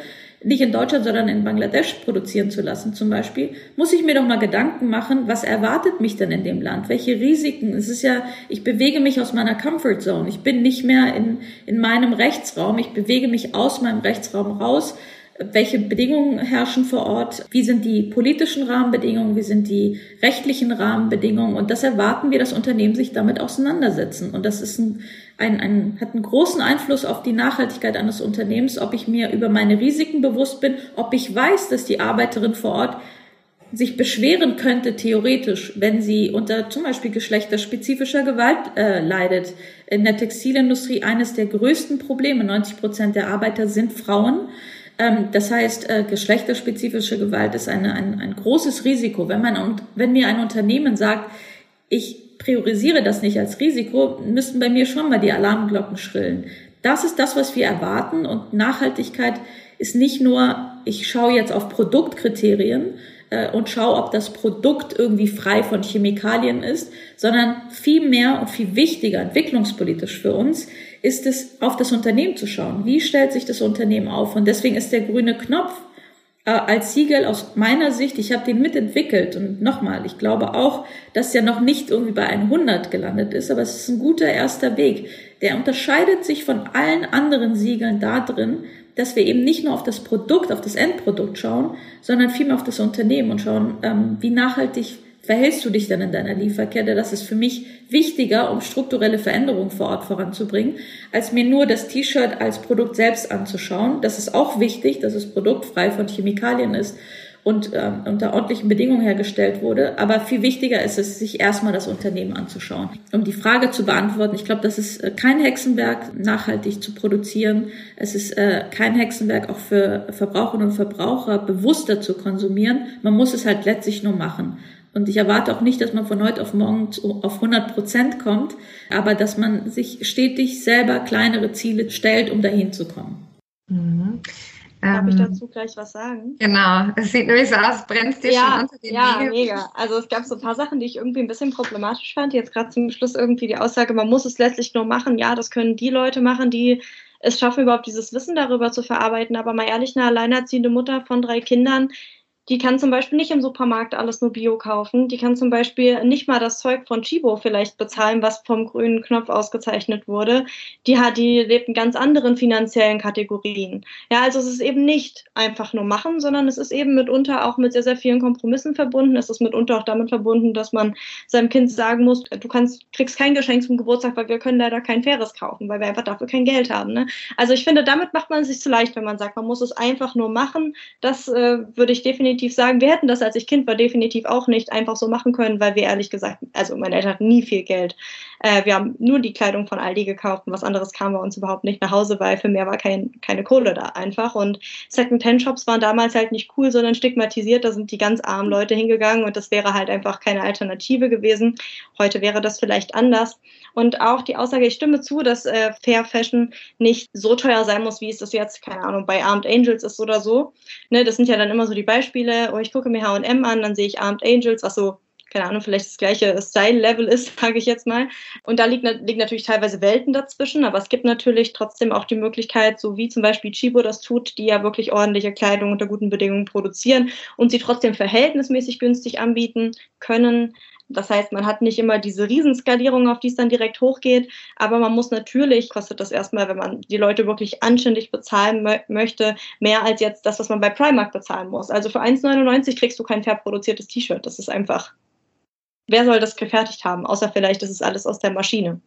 B: nicht in Deutschland, sondern in Bangladesch produzieren zu lassen zum Beispiel, muss ich mir doch mal Gedanken machen, was erwartet mich denn in dem Land? Welche Risiken? Es ist ja, ich bewege mich aus meiner Comfort Zone. Ich bin nicht mehr in, in meinem Rechtsraum. Ich bewege mich aus meinem Rechtsraum raus. Welche Bedingungen herrschen vor Ort? Wie sind die politischen Rahmenbedingungen? Wie sind die rechtlichen Rahmenbedingungen? Und das erwarten wir, dass Unternehmen sich damit auseinandersetzen. Und das ist ein ein, ein, hat einen großen Einfluss auf die Nachhaltigkeit eines Unternehmens, ob ich mir über meine Risiken bewusst bin, ob ich weiß, dass die Arbeiterin vor Ort sich beschweren könnte, theoretisch, wenn sie unter zum Beispiel geschlechterspezifischer Gewalt äh, leidet. In der Textilindustrie eines der größten Probleme. 90 Prozent der Arbeiter sind Frauen. Ähm, das heißt, äh, geschlechterspezifische Gewalt ist eine, ein, ein großes Risiko. Wenn man, wenn mir ein Unternehmen sagt, ich priorisiere das nicht als Risiko, müssten bei mir schon mal die Alarmglocken schrillen. Das ist das, was wir erwarten und Nachhaltigkeit ist nicht nur, ich schaue jetzt auf Produktkriterien äh, und schaue, ob das Produkt irgendwie frei von Chemikalien ist, sondern viel mehr und viel wichtiger, entwicklungspolitisch für uns, ist es, auf das Unternehmen zu schauen. Wie stellt sich das Unternehmen auf? Und deswegen ist der grüne Knopf als Siegel aus meiner Sicht, ich habe den mitentwickelt und nochmal, ich glaube auch, dass der noch nicht irgendwie bei 100 gelandet ist, aber es ist ein guter erster Weg. Der unterscheidet sich von allen anderen Siegeln da drin, dass wir eben nicht nur auf das Produkt, auf das Endprodukt schauen, sondern vielmehr auf das Unternehmen und schauen, ähm, wie nachhaltig verhältst du dich dann in deiner Lieferkette? Das ist für mich wichtiger, um strukturelle Veränderungen vor Ort voranzubringen, als mir nur das T-Shirt als Produkt selbst anzuschauen. Das ist auch wichtig, dass das Produkt frei von Chemikalien ist und äh, unter ordentlichen Bedingungen hergestellt wurde. Aber viel wichtiger ist es, sich erstmal das Unternehmen anzuschauen. Um die Frage zu beantworten, ich glaube, das ist äh, kein Hexenwerk, nachhaltig zu produzieren. Es ist äh, kein Hexenwerk auch für Verbraucherinnen und Verbraucher bewusster zu konsumieren. Man muss es halt letztlich nur machen. Und ich erwarte auch nicht, dass man von heute auf morgen auf 100 Prozent kommt, aber dass man sich stetig selber kleinere Ziele stellt, um dahin zu kommen.
A: Mhm. Darf ähm, ich dazu gleich was sagen?
D: Genau, es sieht nämlich so aus, brennst dir ja, schon unter den
A: Ja, Nägeln. mega. Also es gab so ein paar Sachen, die ich irgendwie ein bisschen problematisch fand. Jetzt gerade zum Schluss irgendwie die Aussage, man muss es letztlich nur machen. Ja, das können die Leute machen, die es schaffen, überhaupt dieses Wissen darüber zu verarbeiten. Aber mal ehrlich, eine alleinerziehende Mutter von drei Kindern, die kann zum Beispiel nicht im Supermarkt alles nur Bio kaufen. Die kann zum Beispiel nicht mal das Zeug von Chibo vielleicht bezahlen, was vom grünen Knopf ausgezeichnet wurde. Die hat, die lebt in ganz anderen finanziellen Kategorien. Ja, also es ist eben nicht einfach nur machen, sondern es ist eben mitunter auch mit sehr, sehr vielen Kompromissen verbunden. Es ist mitunter auch damit verbunden, dass man seinem Kind sagen muss, du kannst, kriegst kein Geschenk zum Geburtstag, weil wir können leider kein faires kaufen, weil wir einfach dafür kein Geld haben. Ne? Also ich finde, damit macht man es sich zu leicht, wenn man sagt, man muss es einfach nur machen. Das äh, würde ich definitiv definitiv sagen, wir hätten das, als ich Kind war, definitiv auch nicht einfach so machen können, weil wir ehrlich gesagt, also meine Eltern hatten nie viel Geld. Äh, wir haben nur die Kleidung von Aldi gekauft und was anderes kam bei uns überhaupt nicht nach Hause, weil für mehr war kein, keine Kohle da einfach. Und Second-Hand-Shops waren damals halt nicht cool, sondern stigmatisiert. Da sind die ganz armen Leute hingegangen und das wäre halt einfach keine Alternative gewesen. Heute wäre das vielleicht anders. Und auch die Aussage, ich stimme zu, dass äh, Fair Fashion nicht so teuer sein muss, wie es das jetzt, keine Ahnung, bei Armed Angels ist oder so. Ne, das sind ja dann immer so die Beispiele, oh, ich gucke mir H&M an, dann sehe ich Armed Angels, was so keine Ahnung, vielleicht das gleiche Style-Level ist, sage ich jetzt mal. Und da liegt, liegen natürlich teilweise Welten dazwischen, aber es gibt natürlich trotzdem auch die Möglichkeit, so wie zum Beispiel Chibo das tut, die ja wirklich ordentliche Kleidung unter guten Bedingungen produzieren und sie trotzdem verhältnismäßig günstig anbieten können. Das heißt, man hat nicht immer diese Riesenskalierung, auf die es dann direkt hochgeht, aber man muss natürlich, kostet das erstmal, wenn man die Leute wirklich anständig bezahlen mö möchte, mehr als jetzt das, was man bei Primark bezahlen muss. Also für 1,99 kriegst du kein fair produziertes T-Shirt. Das ist einfach wer soll das gefertigt haben, außer vielleicht ist es alles aus der Maschine.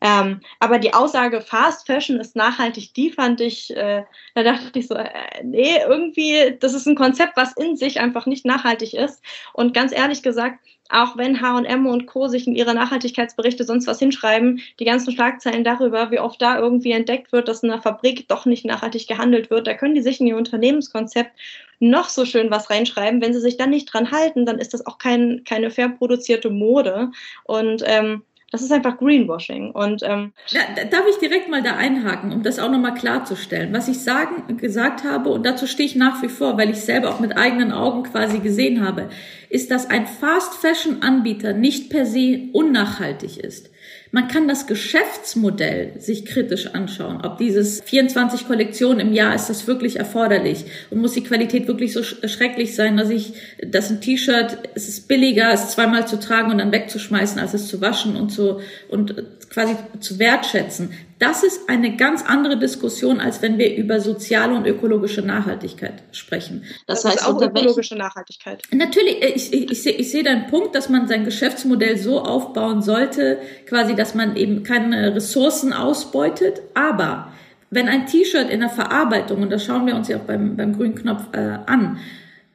A: Ähm, aber die Aussage, Fast Fashion ist nachhaltig, die fand ich, äh, da dachte ich so, äh, nee, irgendwie, das ist ein Konzept, was in sich einfach nicht nachhaltig ist. Und ganz ehrlich gesagt, auch wenn H&M und Co. sich in ihre Nachhaltigkeitsberichte sonst was hinschreiben, die ganzen Schlagzeilen darüber, wie oft da irgendwie entdeckt wird, dass in einer Fabrik doch nicht nachhaltig gehandelt wird, da können die sich in ihr Unternehmenskonzept noch so schön was reinschreiben. Wenn sie sich dann nicht dran halten, dann ist das auch kein, keine fair produzierte Mode. Und ähm, das ist einfach Greenwashing. Und ähm,
B: da, darf ich direkt mal da einhaken, um das auch nochmal klarzustellen. Was ich sagen, gesagt habe, und dazu stehe ich nach wie vor, weil ich selber auch mit eigenen Augen quasi gesehen habe, ist, dass ein Fast Fashion Anbieter nicht per se unnachhaltig ist. Man kann das Geschäftsmodell sich kritisch anschauen, ob dieses 24 Kollektionen im Jahr ist das wirklich erforderlich und muss die Qualität wirklich so schrecklich sein, dass ich, dass ein T-Shirt, es ist billiger, es zweimal zu tragen und dann wegzuschmeißen, als es zu waschen und zu, und quasi zu wertschätzen. Das ist eine ganz andere Diskussion, als wenn wir über soziale und ökologische Nachhaltigkeit sprechen.
A: Das, das heißt auch ökologische Nachhaltigkeit.
B: Natürlich, ich, ich, ich, sehe, ich sehe deinen Punkt, dass man sein Geschäftsmodell so aufbauen sollte, quasi, dass man eben keine Ressourcen ausbeutet. Aber wenn ein T-Shirt in der Verarbeitung, und das schauen wir uns ja auch beim, beim grünen Knopf äh, an,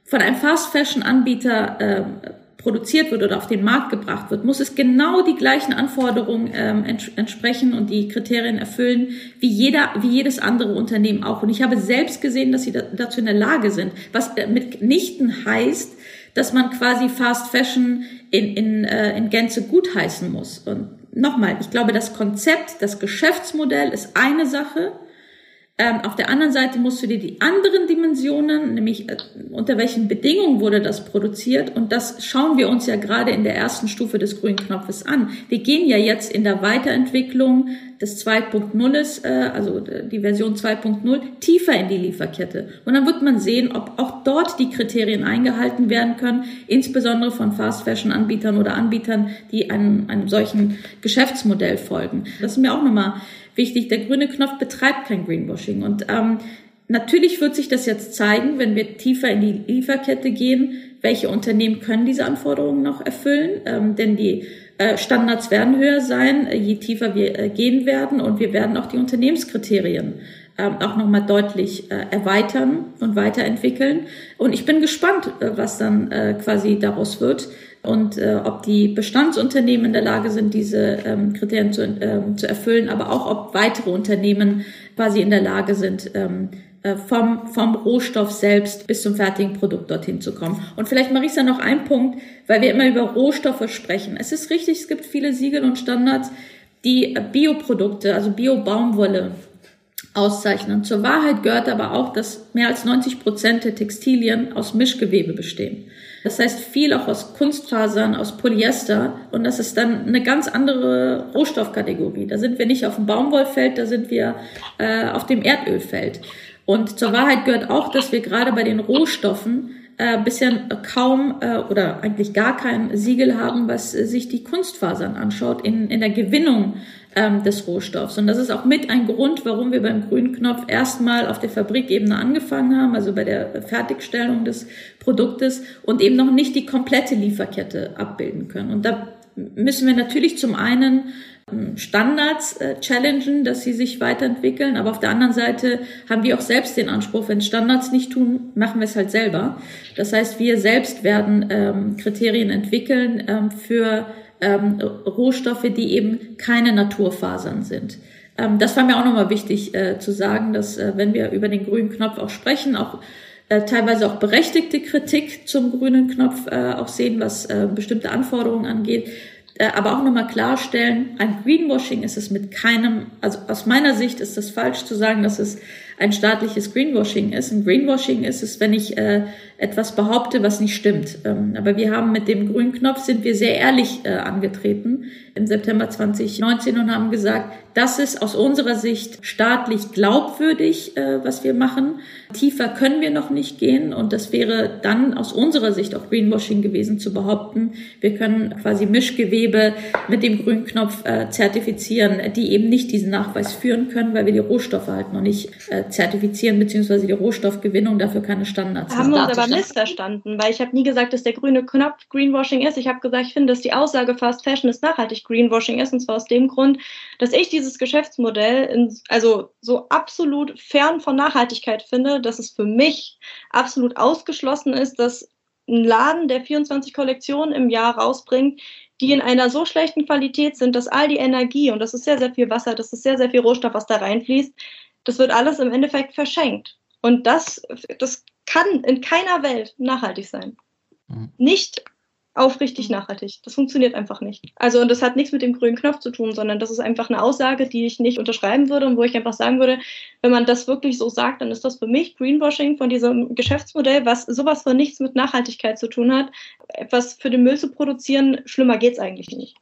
B: von einem Fast-Fashion-Anbieter äh, produziert wird oder auf den Markt gebracht wird, muss es genau die gleichen Anforderungen ähm, ents entsprechen und die Kriterien erfüllen wie jeder, wie jedes andere Unternehmen auch. Und ich habe selbst gesehen, dass sie da, dazu in der Lage sind, was äh, mitnichten heißt, dass man quasi Fast Fashion in, in, äh, in Gänze gutheißen muss. Und nochmal, ich glaube, das Konzept, das Geschäftsmodell ist eine Sache. Ähm, auf der anderen Seite musst du dir die anderen Dimensionen, nämlich äh, unter welchen Bedingungen wurde das produziert, und das schauen wir uns ja gerade in der ersten Stufe des grünen Knopfes an. Wir gehen ja jetzt in der Weiterentwicklung des 2.0, äh, also die Version 2.0, tiefer in die Lieferkette. Und dann wird man sehen, ob auch dort die Kriterien eingehalten werden können, insbesondere von Fast-Fashion-Anbietern oder Anbietern, die einem, einem solchen Geschäftsmodell folgen. Das ist mir auch nochmal wichtig, der grüne Knopf betreibt kein Greenwashing. Und ähm, natürlich wird sich das jetzt zeigen, wenn wir tiefer in die Lieferkette gehen, welche Unternehmen können diese Anforderungen noch erfüllen, ähm, denn die äh, Standards werden höher sein, äh, je tiefer wir äh, gehen werden und wir werden auch die Unternehmenskriterien ähm, auch nochmal deutlich äh, erweitern und weiterentwickeln. Und ich bin gespannt, äh, was dann äh, quasi daraus wird und äh, ob die Bestandsunternehmen in der Lage sind, diese ähm, Kriterien zu, ähm, zu erfüllen, aber auch ob weitere Unternehmen quasi in der Lage sind, ähm, äh, vom, vom Rohstoff selbst bis zum fertigen Produkt dorthin zu kommen. Und vielleicht, Marisa, noch ein Punkt, weil wir immer über Rohstoffe sprechen. Es ist richtig, es gibt viele Siegel und Standards, die Bioprodukte, also Bio-Baumwolle auszeichnen. Zur Wahrheit gehört aber auch, dass mehr als 90 Prozent der Textilien aus Mischgewebe bestehen. Das heißt viel auch aus Kunstfasern, aus Polyester und das ist dann eine ganz andere Rohstoffkategorie. Da sind wir nicht auf dem Baumwollfeld, da sind wir äh, auf dem Erdölfeld. Und zur Wahrheit gehört auch, dass wir gerade bei den Rohstoffen äh, bisher kaum äh, oder eigentlich gar kein Siegel haben, was äh, sich die Kunstfasern anschaut in, in der Gewinnung ähm, des Rohstoffs. Und das ist auch mit ein Grund, warum wir beim grünen Knopf erstmal auf der Fabrikebene angefangen haben, also bei der Fertigstellung des Produktes und eben noch nicht die komplette Lieferkette abbilden können. Und da müssen wir natürlich zum einen ähm, Standards äh, challengen, dass sie sich weiterentwickeln, aber auf der anderen Seite haben wir auch selbst den Anspruch, wenn Standards nicht tun, machen wir es halt selber. Das heißt, wir selbst werden ähm, Kriterien entwickeln ähm, für ähm, Rohstoffe, die eben keine Naturfasern sind. Ähm, das war mir auch nochmal wichtig äh, zu sagen, dass äh, wenn wir über den grünen Knopf auch sprechen, auch äh, teilweise auch berechtigte Kritik zum grünen Knopf äh, auch sehen, was äh, bestimmte Anforderungen angeht. Aber auch nochmal klarstellen, ein Greenwashing ist es mit keinem, also aus meiner Sicht ist es falsch zu sagen, dass es ein staatliches Greenwashing ist. Ein Greenwashing ist es, wenn ich äh, etwas behaupte, was nicht stimmt. Ähm, aber wir haben mit dem grünen Knopf sind wir sehr ehrlich äh, angetreten im September 2019 und haben gesagt, das ist aus unserer Sicht staatlich glaubwürdig, äh, was wir machen. Tiefer können wir noch nicht gehen und das wäre dann aus unserer Sicht auch Greenwashing gewesen zu behaupten, wir können quasi Mischgewebe mit dem grünen Knopf äh, zertifizieren, die eben nicht diesen Nachweis führen können, weil wir die Rohstoffe halt noch nicht äh, zertifizieren beziehungsweise die Rohstoffgewinnung dafür keine Standards
A: haben. Haben wir uns aber missverstanden, weil ich habe nie gesagt, dass der grüne Knopf Greenwashing ist. Ich habe gesagt, ich finde, dass die Aussage Fast Fashion ist nachhaltig Greenwashing ist und zwar aus dem Grund, dass ich dieses Geschäftsmodell in, also so absolut fern von Nachhaltigkeit finde, dass es für mich absolut ausgeschlossen ist, dass ein Laden, der 24 Kollektionen im Jahr rausbringt, die in einer so schlechten Qualität sind, dass all die Energie, und das ist sehr, sehr viel Wasser, das ist sehr, sehr viel Rohstoff, was da reinfließt, das wird alles im Endeffekt verschenkt. Und das, das kann in keiner Welt nachhaltig sein. Mhm. Nicht aufrichtig mhm. nachhaltig. Das funktioniert einfach nicht. Also, und das hat nichts mit dem grünen Knopf zu tun, sondern das ist einfach eine Aussage, die ich nicht unterschreiben würde und wo ich einfach sagen würde, wenn man das wirklich so sagt, dann ist das für mich Greenwashing von diesem Geschäftsmodell, was sowas von nichts mit Nachhaltigkeit zu tun hat. Etwas für den Müll zu produzieren, schlimmer geht's eigentlich nicht.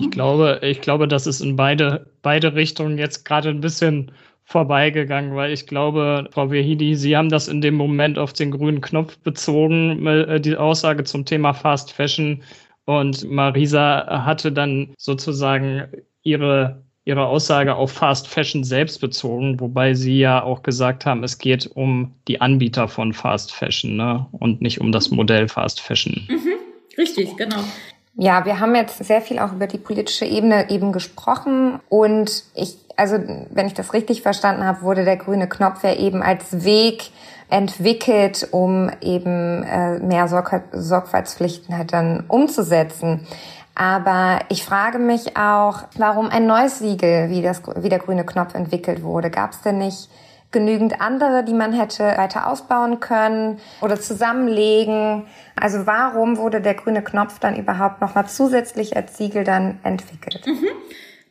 C: Ich glaube, ich glaube, das ist in beide, beide Richtungen jetzt gerade ein bisschen vorbeigegangen, weil ich glaube, Frau Vehidi, Sie haben das in dem Moment auf den grünen Knopf bezogen, äh, die Aussage zum Thema Fast Fashion. Und Marisa hatte dann sozusagen ihre, ihre Aussage auf Fast Fashion selbst bezogen, wobei Sie ja auch gesagt haben, es geht um die Anbieter von Fast Fashion ne? und nicht um das Modell Fast Fashion.
B: Mhm. Richtig, genau.
D: Ja, wir haben jetzt sehr viel auch über die politische Ebene eben gesprochen und ich, also wenn ich das richtig verstanden habe, wurde der grüne Knopf ja eben als Weg entwickelt, um eben äh, mehr Sorg Sorgfaltspflichten halt dann umzusetzen. Aber ich frage mich auch, warum ein neues Siegel wie, das, wie der grüne Knopf entwickelt wurde. Gab es denn nicht genügend andere, die man hätte weiter ausbauen können oder zusammenlegen? Also warum wurde der grüne Knopf dann überhaupt nochmal zusätzlich als Siegel dann entwickelt?
B: Mhm.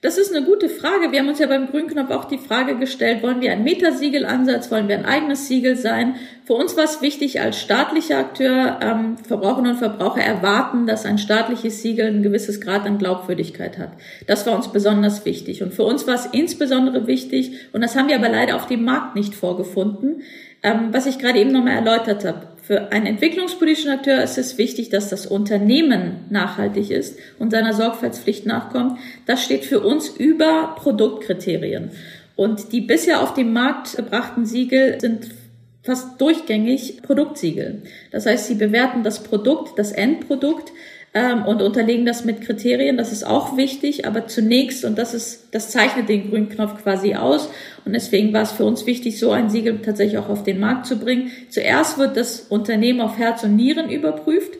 B: Das ist eine gute Frage. Wir haben uns ja beim Grünknopf auch die Frage gestellt, wollen wir ein Metasiegenansatz, wollen wir ein eigenes Siegel sein? Für uns war es wichtig als staatlicher Akteur, ähm, Verbraucherinnen und Verbraucher erwarten, dass ein staatliches Siegel ein gewisses Grad an Glaubwürdigkeit hat. Das war uns besonders wichtig. Und für uns war es insbesondere wichtig, und das haben wir aber leider auf dem Markt nicht vorgefunden, ähm, was ich gerade eben nochmal erläutert habe. Für einen entwicklungspolitischen Akteur ist es wichtig, dass das Unternehmen nachhaltig ist und seiner Sorgfaltspflicht nachkommt. Das steht für uns über Produktkriterien. Und die bisher auf den Markt gebrachten Siegel sind fast durchgängig Produktsiegel. Das heißt, sie bewerten das Produkt, das Endprodukt ähm, und unterlegen das mit Kriterien. Das ist auch wichtig, aber zunächst, und das ist, das zeichnet den grünen Knopf quasi aus. Und deswegen war es für uns wichtig, so ein Siegel tatsächlich auch auf den Markt zu bringen. Zuerst wird das Unternehmen auf Herz und Nieren überprüft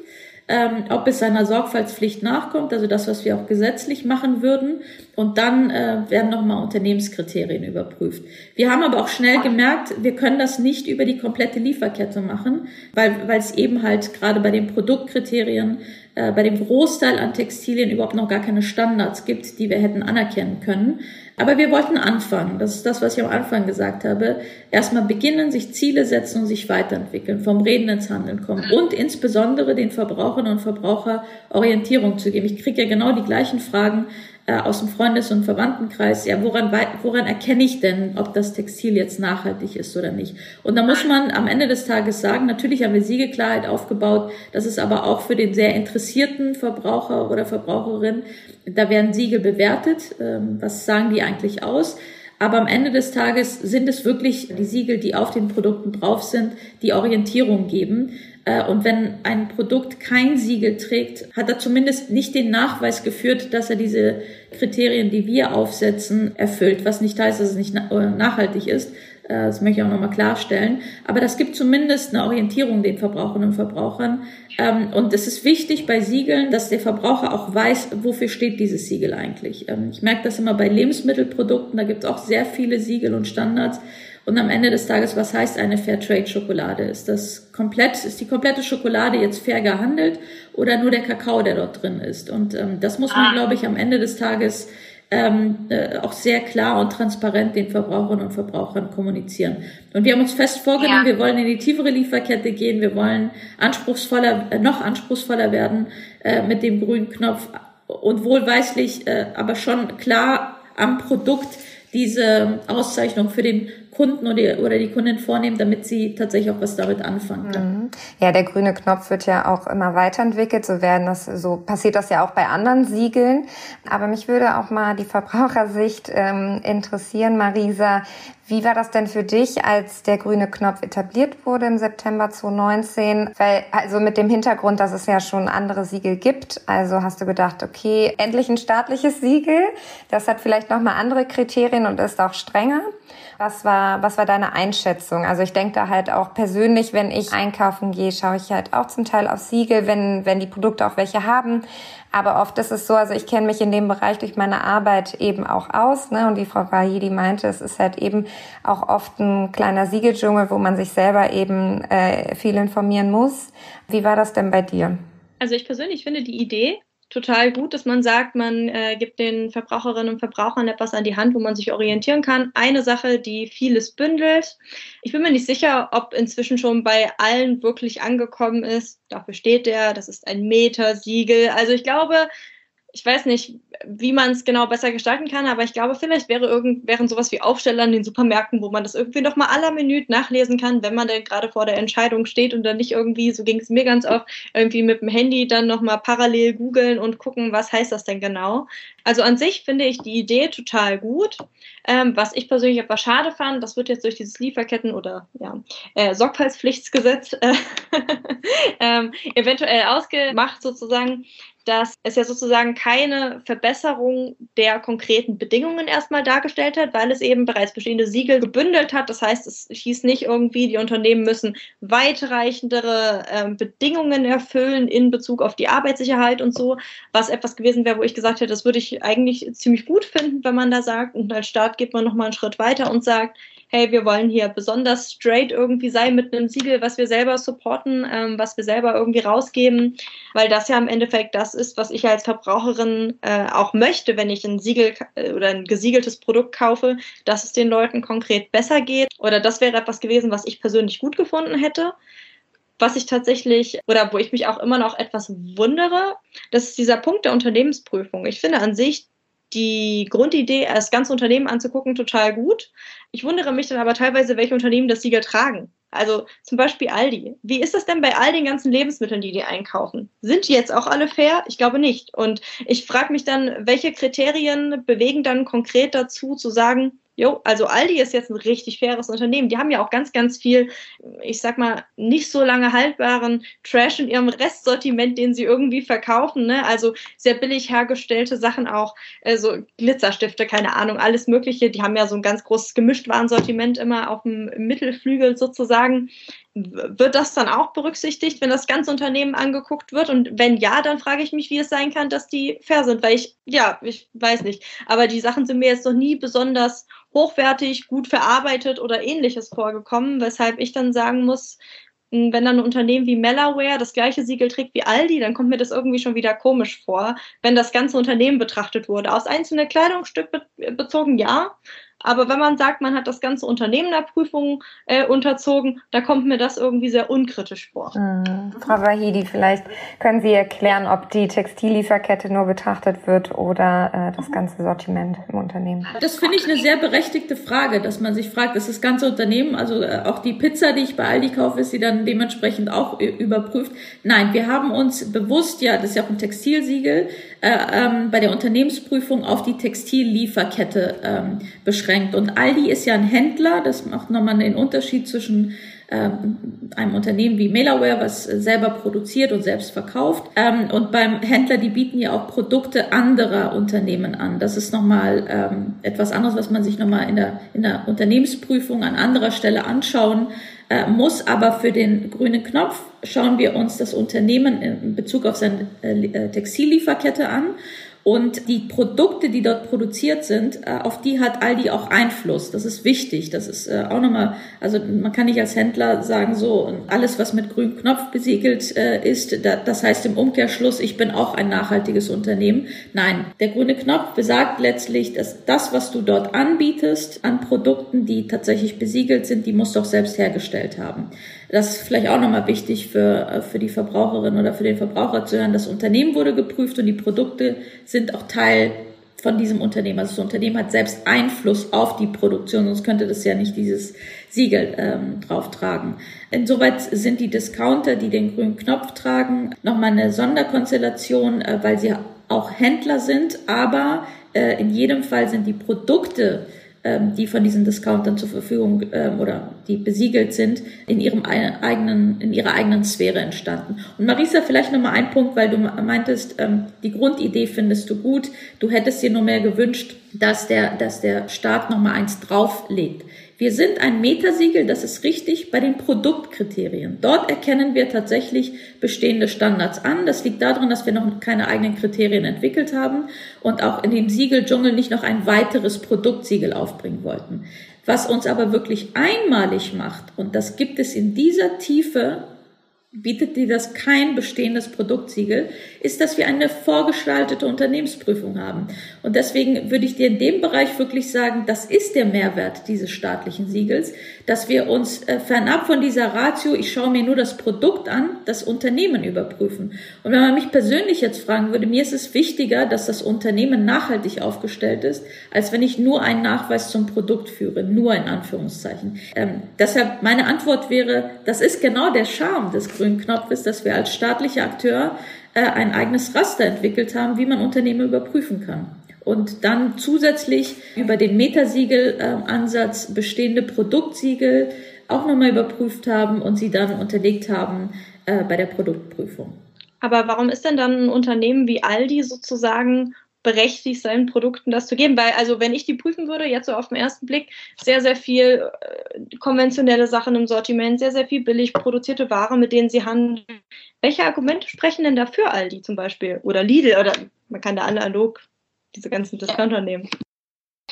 B: ähm, ob es seiner Sorgfaltspflicht nachkommt, also das, was wir auch gesetzlich machen würden. Und dann äh, werden nochmal Unternehmenskriterien überprüft. Wir haben aber auch schnell gemerkt, wir können das nicht über die komplette Lieferkette machen, weil, weil es eben halt gerade bei den Produktkriterien, äh, bei dem Großteil an Textilien überhaupt noch gar keine Standards gibt, die wir hätten anerkennen können. Aber wir wollten anfangen. Das ist das, was ich am Anfang gesagt habe. Erstmal beginnen, sich Ziele setzen und sich weiterentwickeln, vom Reden ins Handeln kommen und insbesondere den Verbraucherinnen und Verbraucher Orientierung zu geben. Ich kriege ja genau die gleichen Fragen aus dem Freundes- und Verwandtenkreis, ja, woran, woran erkenne ich denn, ob das Textil jetzt nachhaltig ist oder nicht? Und da muss man am Ende des Tages sagen, natürlich haben wir Siegeklarheit aufgebaut, das ist aber auch für den sehr interessierten Verbraucher oder Verbraucherin, da werden Siegel bewertet, ähm, was sagen die eigentlich aus? Aber am Ende des Tages sind es wirklich die Siegel, die auf den Produkten drauf sind, die Orientierung geben. Äh, und wenn ein Produkt kein Siegel trägt, hat er zumindest nicht den Nachweis geführt, dass er diese Kriterien, die wir aufsetzen, erfüllt. Was nicht heißt, dass es nicht nachhaltig ist, Äh, das möchte ich auch nochmal klarstellen. Aber das gibt zumindest eine Orientierung den Verbraucherinnen und Verbrauchern. Ähm, und es ist wichtig bei Siegeln, dass der Verbraucher auch weiß, wofür steht dieses Siegel eigentlich. Ähm, ich merke das immer bei Lebensmittelprodukten, da gibt es auch sehr viele Siegel und Standards. Und am Ende des Tages, was heißt eine Fairtrade-Schokolade? Ist das komplett, ist die komplette Schokolade jetzt fair gehandelt oder nur der Kakao, der dort drin ist? Und ähm, das muss man, ah. glaube ich, am Ende des Tages ähm, äh, auch sehr klar und transparent den Verbraucherinnen und Verbrauchern kommunizieren. Und wir haben uns fest vorgenommen, ja. wir wollen in die tiefere Lieferkette gehen, wir wollen anspruchsvoller, äh, noch anspruchsvoller werden äh, mit dem grünen Knopf und wohlweislich, äh, aber schon klar am Produkt diese Auszeichnung für den Kunden oder die, oder die Kundin vornehmen, damit sie tatsächlich auch was damit anfangen kann.
D: Mhm. Ja, der grüne Knopf wird ja auch immer weiterentwickelt. So werden das, so passiert das ja auch bei anderen Siegeln. Aber mich würde auch mal die Verbrauchersicht ähm, interessieren, Marisa. Wie war das denn für dich, als der grüne Knopf etabliert wurde im September 2019? Weil, also mit dem Hintergrund, dass es ja schon andere Siegel gibt. Also hast du gedacht, okay, endlich ein staatliches Siegel. Das hat vielleicht nochmal andere Kriterien und ist auch strenger. Was war, was war deine Einschätzung? Also ich denke da halt auch persönlich, wenn ich einkaufen gehe, schaue ich halt auch zum Teil auf Siegel, wenn, wenn die Produkte auch welche haben. Aber oft ist es so, also ich kenne mich in dem Bereich durch meine Arbeit eben auch aus. Ne? Und wie Frau Bahidi meinte, es ist halt eben auch oft ein kleiner Siegeldschungel, wo man sich selber eben äh, viel informieren muss. Wie war das denn bei dir?
A: Also ich persönlich finde die Idee total gut, dass man sagt, man äh, gibt den Verbraucherinnen und Verbrauchern etwas an die Hand, wo man sich orientieren kann. Eine Sache, die vieles bündelt. Ich bin mir nicht sicher, ob inzwischen schon bei allen wirklich angekommen ist. Dafür steht der, das ist ein Meter-Siegel. Also ich glaube, ich weiß nicht, wie man es genau besser gestalten kann, aber ich glaube, vielleicht wäre irgend, wären sowas wie Aufsteller in den Supermärkten, wo man das irgendwie noch mal aller Minute nachlesen kann, wenn man denn gerade vor der Entscheidung steht und dann nicht irgendwie, so ging es mir ganz oft, irgendwie mit dem Handy dann noch mal parallel googeln und gucken, was heißt das denn genau. Also an sich finde ich die Idee total gut. Ähm, was ich persönlich etwas schade fand, das wird jetzt durch dieses Lieferketten- oder ja, äh, Sorgfaltspflichtsgesetz äh, ähm, eventuell ausgemacht sozusagen, dass es ja sozusagen keine Verbesserung der konkreten Bedingungen erstmal dargestellt hat, weil es eben bereits bestehende Siegel gebündelt hat. Das heißt, es hieß nicht irgendwie, die Unternehmen müssen weitreichendere äh, Bedingungen erfüllen in Bezug auf die Arbeitssicherheit und so, was etwas gewesen wäre, wo ich gesagt hätte, das würde ich eigentlich ziemlich gut finden, wenn man da sagt, und als Staat geht man nochmal einen Schritt weiter und sagt, hey, wir wollen hier besonders straight irgendwie sein mit einem Siegel, was wir selber supporten, ähm, was wir selber irgendwie rausgeben, weil das ja im Endeffekt das ist, was ich als Verbraucherin äh, auch möchte, wenn ich ein Siegel äh, oder ein gesiegeltes Produkt kaufe, dass es den Leuten konkret besser geht. Oder das wäre etwas gewesen, was ich persönlich gut gefunden hätte. Was ich tatsächlich oder wo ich mich auch immer noch etwas wundere, das ist dieser Punkt der Unternehmensprüfung. Ich finde an sich die Grundidee, das ganze Unternehmen anzugucken, total gut. Ich wundere mich dann aber teilweise, welche Unternehmen das Siegel tragen. Also zum Beispiel Aldi. Wie ist das denn bei all den ganzen Lebensmitteln, die die einkaufen? Sind die jetzt auch alle fair? Ich glaube nicht. Und ich frage mich dann, welche Kriterien bewegen dann konkret dazu zu sagen, Jo, also Aldi ist jetzt ein richtig faires Unternehmen. Die haben ja auch ganz, ganz viel, ich sag mal, nicht so lange haltbaren Trash in ihrem Restsortiment, den sie irgendwie verkaufen. Ne? Also sehr billig hergestellte Sachen auch, äh, so Glitzerstifte, keine Ahnung, alles Mögliche. Die haben ja so ein ganz großes Gemischtwarensortiment immer auf dem Mittelflügel sozusagen. Wird das dann auch berücksichtigt, wenn das ganze Unternehmen angeguckt wird? Und wenn ja, dann frage ich mich, wie es sein kann, dass die fair sind, weil ich, ja, ich weiß nicht. Aber die Sachen sind mir jetzt noch nie besonders hochwertig, gut verarbeitet oder ähnliches vorgekommen, weshalb ich dann sagen muss, hm, wenn dann ein Unternehmen wie Melaware das gleiche Siegel trägt wie Aldi, dann kommt mir das irgendwie schon wieder komisch vor, wenn das ganze Unternehmen betrachtet wurde. Aus einzelnen Kleidungsstück bezogen ja, aber wenn man sagt, man hat das ganze Unternehmen der Prüfung äh, unterzogen, da kommt mir das irgendwie sehr unkritisch vor.
D: Mhm. Frau Wahidi, vielleicht können Sie erklären, ob die Textillieferkette nur betrachtet wird oder äh, das ganze Sortiment im Unternehmen.
B: Das finde ich eine sehr berechtigte Frage, dass man sich fragt, ist das ganze Unternehmen, also äh, auch die Pizza, die ich bei Aldi kaufe, ist sie dann dementsprechend auch überprüft? Nein, wir haben uns bewusst, ja, das ist ja auch ein Textilsiegel, äh, ähm, bei der Unternehmensprüfung auf die Textillieferkette ähm, beschränkt. Und Aldi ist ja ein Händler, das macht nochmal den Unterschied zwischen ähm, einem Unternehmen wie Mailaware, was selber produziert und selbst verkauft. Ähm, und beim Händler, die bieten ja auch Produkte anderer Unternehmen an. Das ist nochmal ähm, etwas anderes, was man sich nochmal in der, in der Unternehmensprüfung an anderer Stelle anschauen äh, muss. Aber für den grünen Knopf schauen wir uns das Unternehmen in Bezug auf seine äh, Textillieferkette an und die Produkte, die dort produziert sind, äh, auf die hat Aldi auch Einfluss. Das ist wichtig. Das ist äh, auch nochmal, also man kann nicht als Händler sagen, so alles, was mit grünem Knopf besiegelt äh, ist, das heißt im Umkehrschluss, ich bin auch ein nachhaltiges Unternehmen. Nein, der grüne Knopf besagt letztlich, dass das, was du dort anbietest an Produkten, die tatsächlich besiegelt sind, die musst du auch selbst hergestellt haben. Das ist vielleicht auch nochmal wichtig für, äh, für die Verbraucherin oder für den Verbraucher zu hören. Das Unternehmen wurde geprüft und die Produkte sind auch Teil von diesem Unternehmen. Also das Unternehmen hat selbst Einfluss auf die Produktion, sonst könnte das ja nicht dieses Siegel ähm, drauftragen. Insoweit sind die Discounter, die den grünen Knopf tragen, nochmal eine Sonderkonstellation, äh, weil sie auch Händler sind, aber äh, in jedem Fall sind die Produkte, ähm, die von diesen Discountern zur Verfügung ähm, oder die besiegelt sind, in ihrem eigenen, in ihrer eigenen Sphäre entstanden. Und Marisa, vielleicht nochmal ein Punkt, weil du meintest, ähm, die Grundidee findest du gut. Du hättest dir nur mehr gewünscht, dass der, dass der Staat nochmal eins drauflegt. Wir sind ein Metasiegel, das ist richtig, bei den Produktkriterien. Dort erkennen wir tatsächlich bestehende Standards an. Das liegt daran, dass wir noch keine eigenen Kriterien entwickelt haben und auch in dem Siegeldschungel nicht noch ein weiteres Produktsiegel aufbringen wollten. Was uns aber wirklich einmalig macht, und das gibt es in dieser Tiefe bietet dir das kein bestehendes Produktsiegel, ist, dass wir eine vorgestaltete Unternehmensprüfung haben. Und deswegen würde ich dir in dem Bereich wirklich sagen, das ist der Mehrwert dieses staatlichen Siegels, dass wir uns äh, fernab von dieser Ratio, ich schaue mir nur das Produkt an, das Unternehmen überprüfen. Und wenn man mich persönlich jetzt fragen würde, mir ist es wichtiger, dass das Unternehmen nachhaltig aufgestellt ist, als wenn ich nur einen Nachweis zum Produkt führe, nur in Anführungszeichen. Ähm, deshalb meine Antwort wäre, das ist genau der Charme des grünen Knopf dass wir als staatlicher Akteur äh, ein eigenes Raster entwickelt haben, wie man Unternehmen überprüfen kann. Und dann zusätzlich über den Metasiegel-Ansatz äh, bestehende Produktsiegel auch nochmal überprüft haben und sie dann unterlegt haben äh, bei der Produktprüfung.
A: Aber warum ist denn dann ein Unternehmen wie Aldi sozusagen berechtigt, seinen Produkten das zu geben. Weil, also wenn ich die prüfen würde, jetzt so auf den ersten Blick, sehr, sehr viel äh, konventionelle Sachen im Sortiment, sehr, sehr viel billig produzierte Ware, mit denen sie handeln. Welche Argumente sprechen denn dafür Aldi zum Beispiel? Oder Lidl? Oder man kann da analog diese ganzen Discounter nehmen.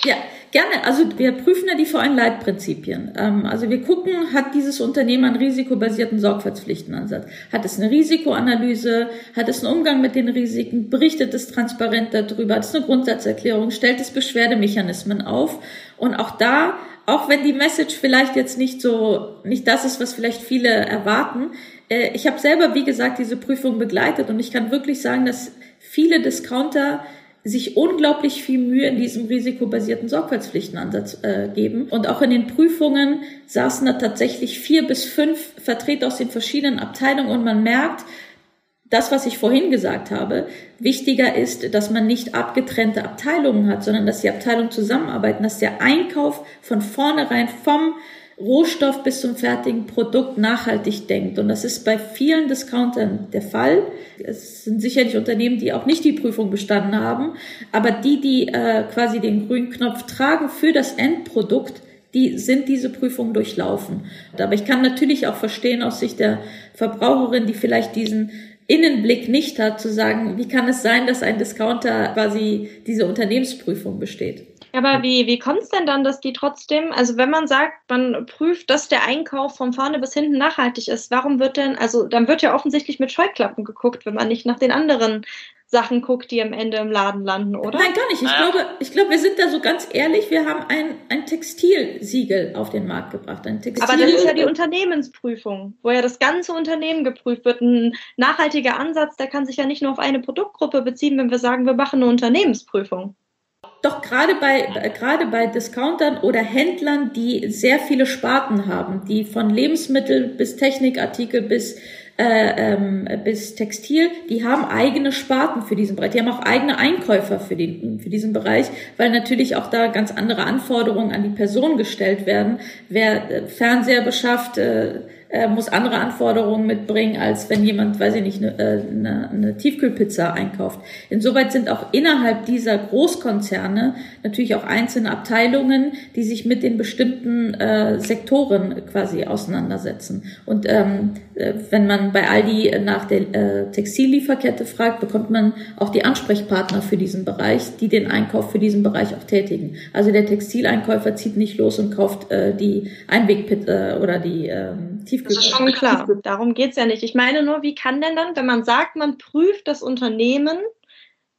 B: Ja, gerne. Also wir prüfen ja die Vor-ein-Leitprinzipien. Ähm, also wir gucken, hat dieses Unternehmen einen risikobasierten Sorgfaltspflichtenansatz? Hat es eine Risikoanalyse? Hat es einen Umgang mit den Risiken? Berichtet es transparent darüber? Hat es eine Grundsatzerklärung? Stellt es Beschwerdemechanismen auf? Und auch da, auch wenn die Message vielleicht jetzt nicht so, nicht das ist, was vielleicht viele erwarten, äh, ich habe selber, wie gesagt, diese Prüfung begleitet und ich kann wirklich sagen, dass viele Discounter sich unglaublich viel Mühe in diesem risikobasierten Sorgfaltspflichtenansatz äh, geben. Und auch in den Prüfungen saßen da tatsächlich vier bis fünf Vertreter aus den verschiedenen Abteilungen und man merkt, das, was ich vorhin gesagt habe, wichtiger ist, dass man nicht abgetrennte Abteilungen hat, sondern dass die Abteilungen zusammenarbeiten, dass der Einkauf von vornherein vom Rohstoff bis zum fertigen Produkt nachhaltig denkt. Und das ist bei vielen Discountern der Fall. Es sind sicherlich Unternehmen, die auch nicht die Prüfung bestanden haben, aber die, die äh, quasi den grünen Knopf tragen für das Endprodukt, die sind diese Prüfung durchlaufen. Aber ich kann natürlich auch verstehen aus Sicht der Verbraucherin, die vielleicht diesen Innenblick nicht hat, zu sagen, wie kann es sein, dass ein Discounter quasi diese Unternehmensprüfung besteht.
A: Aber wie, wie kommt es denn dann, dass die trotzdem, also wenn man sagt, man prüft, dass der Einkauf von vorne bis hinten nachhaltig ist, warum wird denn, also dann wird ja offensichtlich mit Scheuklappen geguckt, wenn man nicht nach den anderen Sachen guckt, die am Ende im Laden landen, oder?
B: Nein, gar nicht. Ich ja. glaube, ich glaube, wir sind da so ganz ehrlich, wir haben ein, ein Textilsiegel auf den Markt gebracht. Ein
A: Textil Aber das ist ja die Unternehmensprüfung, wo ja das ganze Unternehmen geprüft wird. Ein nachhaltiger Ansatz, der kann sich ja nicht nur auf eine Produktgruppe beziehen, wenn wir sagen, wir machen eine Unternehmensprüfung.
B: Doch gerade bei, gerade bei Discountern oder Händlern, die sehr viele Sparten haben, die von Lebensmittel bis Technikartikel bis äh, ähm, bis Textil, die haben eigene Sparten für diesen Bereich. Die haben auch eigene Einkäufer für, den, für diesen Bereich, weil natürlich auch da ganz andere Anforderungen an die Person gestellt werden. Wer äh, Fernseher beschafft, äh, äh, muss andere Anforderungen mitbringen, als wenn jemand, weiß ich nicht, eine, äh, eine, eine Tiefkühlpizza einkauft. Insoweit sind auch innerhalb dieser Großkonzerne natürlich auch einzelne Abteilungen, die sich mit den bestimmten äh, Sektoren quasi auseinandersetzen. Und ähm, äh, wenn man bei Aldi nach der äh, Textillieferkette fragt, bekommt man auch die Ansprechpartner für diesen Bereich, die den Einkauf für diesen Bereich auch tätigen. Also der Textileinkäufer zieht nicht los und kauft äh, die Einwegpizza oder die ähm,
A: Tiefkühl. Das ist schon klar. Darum geht es ja nicht. Ich meine nur, wie kann denn dann, wenn man sagt, man prüft das Unternehmen,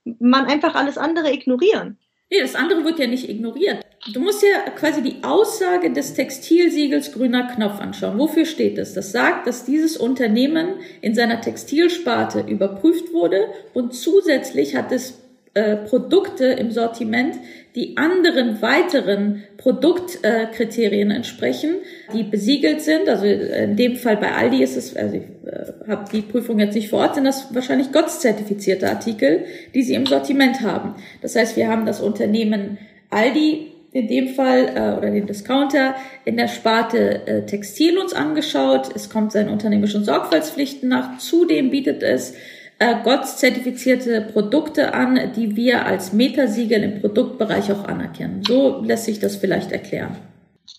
A: man einfach alles andere ignorieren?
B: Nee, das andere wird ja nicht ignoriert. Du musst ja quasi die Aussage des Textilsiegels grüner Knopf anschauen. Wofür steht das? Das sagt, dass dieses Unternehmen in seiner Textilsparte überprüft wurde und zusätzlich hat es äh, Produkte im Sortiment, die anderen weiteren Produktkriterien äh, entsprechen, die besiegelt sind. Also in dem Fall bei Aldi ist es, also ich äh, habe die Prüfung jetzt nicht vor Ort, sind das wahrscheinlich GOTS-zertifizierte Artikel, die sie im Sortiment haben. Das heißt, wir haben das Unternehmen Aldi in dem Fall äh, oder den Discounter in der Sparte äh, Textil uns angeschaut. Es kommt seinen unternehmerischen Sorgfaltspflichten nach. Zudem bietet es äh, GOTS-zertifizierte Produkte an, die wir als Metasiegel im Produktbereich auch anerkennen. So lässt sich das vielleicht erklären.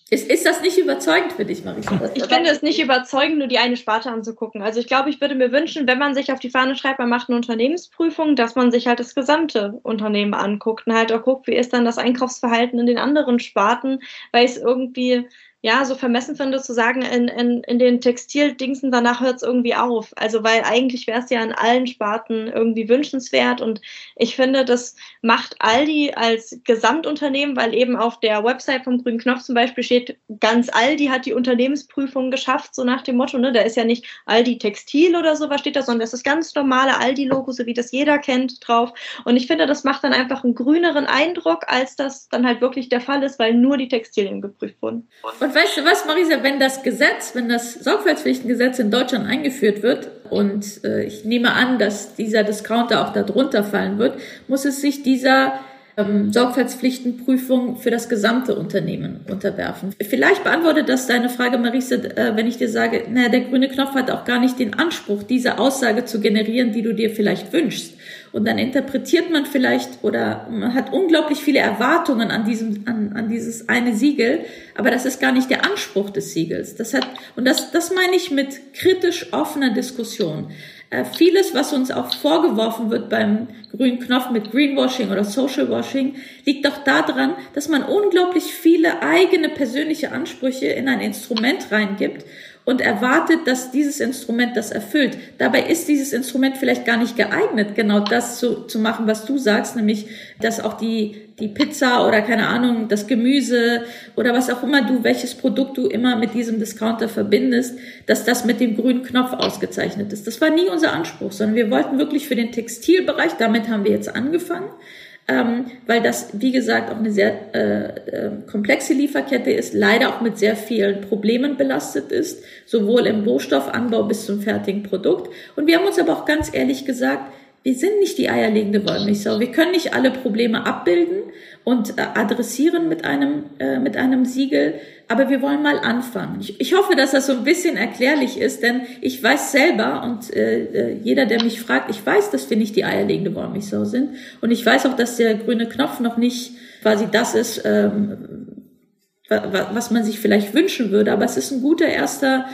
B: Ist, ist das nicht überzeugend für dich, Marisa?
A: Ich finde es nicht überzeugend, nur die eine Sparte anzugucken. Also ich glaube, ich würde mir wünschen, wenn man sich auf die Fahne schreibt, man macht eine Unternehmensprüfung, dass man sich halt das gesamte Unternehmen anguckt und halt auch guckt, wie ist dann das Einkaufsverhalten in den anderen Sparten, weil es irgendwie ja, so vermessen finde zu sagen, in, in, in den Textildingsen, danach hört es irgendwie auf. Also, weil eigentlich wäre es ja in allen Sparten irgendwie wünschenswert und ich finde, das macht Aldi als Gesamtunternehmen, weil eben auf der Website vom Grünen Knopf zum Beispiel steht, ganz Aldi hat die Unternehmensprüfung geschafft, so nach dem Motto, ne, da ist ja nicht Aldi Textil oder so, was steht da, sondern das ist ganz normale Aldi-Logo, so wie das jeder kennt, drauf. Und ich finde, das macht dann einfach einen grüneren Eindruck, als das dann halt wirklich der Fall ist, weil nur die Textilien geprüft wurden.
B: Und und weißt du was, Marisa, wenn das Gesetz, wenn das Sorgfaltspflichtengesetz in Deutschland eingeführt wird und äh, ich nehme an, dass dieser Discounter auch darunter fallen wird, muss es sich dieser ähm, Sorgfaltspflichtenprüfung für das gesamte Unternehmen unterwerfen. Vielleicht beantwortet das deine Frage, Marisa, äh, wenn ich dir sage, naja, der grüne Knopf hat auch gar nicht den Anspruch, diese Aussage zu generieren, die du dir vielleicht wünschst. Und dann interpretiert man vielleicht oder man hat unglaublich viele Erwartungen an diesem, an, an dieses eine Siegel, aber das ist gar nicht der Anspruch des Siegels. Das hat, und das, das meine ich mit kritisch offener Diskussion. Äh, vieles, was uns auch vorgeworfen wird beim grünen Knopf mit Greenwashing oder Social Washing, liegt doch daran, dass man unglaublich viele eigene persönliche Ansprüche in ein Instrument reingibt und erwartet, dass dieses Instrument das erfüllt. Dabei ist dieses Instrument vielleicht gar nicht geeignet, genau das zu, zu machen, was du sagst, nämlich, dass auch die, die Pizza oder keine Ahnung, das Gemüse oder was auch immer du, welches Produkt du immer mit diesem Discounter verbindest, dass das mit dem grünen Knopf ausgezeichnet ist. Das war nie unser Anspruch, sondern wir wollten wirklich für den Textilbereich, damit haben wir jetzt angefangen, ähm, weil das, wie gesagt, auch eine sehr äh, äh, komplexe Lieferkette ist, leider auch mit sehr vielen Problemen belastet ist, sowohl im Rohstoffanbau bis zum fertigen Produkt. Und wir haben uns aber auch ganz ehrlich gesagt, wir sind nicht die eierlegende Wollmilchsau. Wir können nicht alle Probleme abbilden und äh, adressieren mit einem, äh, mit einem Siegel, aber wir wollen mal anfangen. Ich, ich hoffe, dass das so ein bisschen erklärlich ist, denn ich weiß selber und äh, äh, jeder, der mich fragt, ich weiß, dass wir nicht die eierlegende Wollmilchsau sind. Und ich weiß auch, dass der grüne Knopf noch nicht quasi das ist, ähm, was man sich vielleicht wünschen würde, aber es ist ein guter erster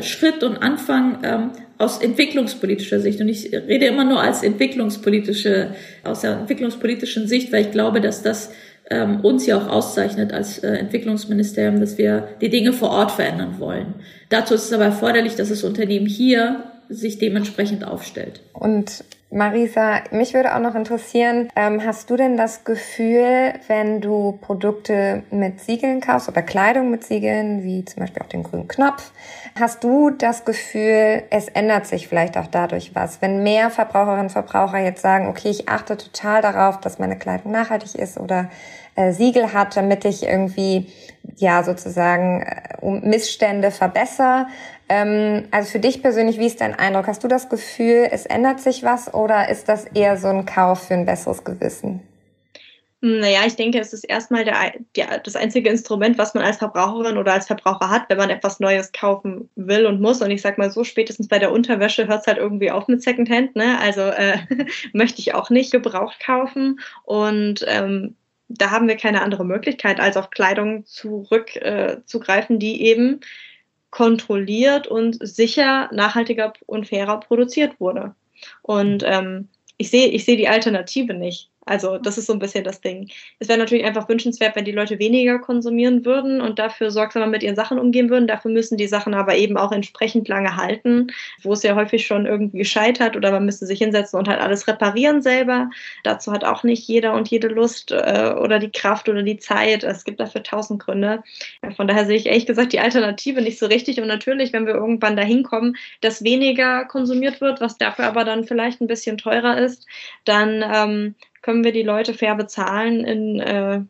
B: Schritt und Anfang ähm, aus entwicklungspolitischer Sicht. Und ich rede immer nur als entwicklungspolitische, aus der entwicklungspolitischen Sicht, weil ich glaube, dass das ähm, uns ja auch auszeichnet als äh, Entwicklungsministerium, dass wir die Dinge vor Ort verändern wollen. Dazu ist es aber erforderlich, dass das Unternehmen hier sich dementsprechend aufstellt.
D: Und Marisa, mich würde auch noch interessieren, ähm, hast du denn das Gefühl, wenn du Produkte mit Siegeln kaufst oder Kleidung mit Siegeln, wie zum Beispiel auch den grünen Knopf, hast du das Gefühl, es ändert sich vielleicht auch dadurch was? Wenn mehr Verbraucherinnen und Verbraucher jetzt sagen, okay, ich achte total darauf, dass meine Kleidung nachhaltig ist oder äh, Siegel hat, damit ich irgendwie ja sozusagen äh, Missstände verbessere, Ähm, also für dich persönlich, wie ist dein Eindruck? Hast du das Gefühl, es ändert sich was oder ist das eher so ein Kauf für ein besseres Gewissen?
A: Naja, ich denke, es ist erstmal der, der, das einzige Instrument, was man als Verbraucherin oder als Verbraucher hat, wenn man etwas Neues kaufen will und muss. Und ich sag mal so, spätestens bei der Unterwäsche hört es halt irgendwie auf mit Secondhand. Ne? Also äh, möchte ich auch nicht gebraucht kaufen. Und ähm, da haben wir keine andere Möglichkeit, als auf Kleidung zurückzugreifen, äh, die eben kontrolliert und sicher, nachhaltiger und fairer produziert wurde. Und ähm, ich sehe ich sehe die Alternative nicht. Also das ist so ein bisschen das Ding. Es wäre natürlich einfach wünschenswert, wenn die Leute weniger konsumieren würden und dafür sorgsamer mit ihren Sachen umgehen würden. Dafür müssen die Sachen aber eben auch entsprechend lange halten, wo es ja häufig schon irgendwie gescheitert oder man müsste sich hinsetzen und halt alles reparieren selber. Dazu hat auch nicht jeder und jede Lust äh, oder die Kraft oder die Zeit. Es gibt dafür tausend Gründe. Von daher sehe ich ehrlich gesagt die Alternative nicht so richtig. Und natürlich, wenn wir irgendwann dahin kommen, dass weniger konsumiert wird, was dafür aber dann vielleicht ein bisschen teurer ist, dann ähm, können wir die Leute fair bezahlen, in äh,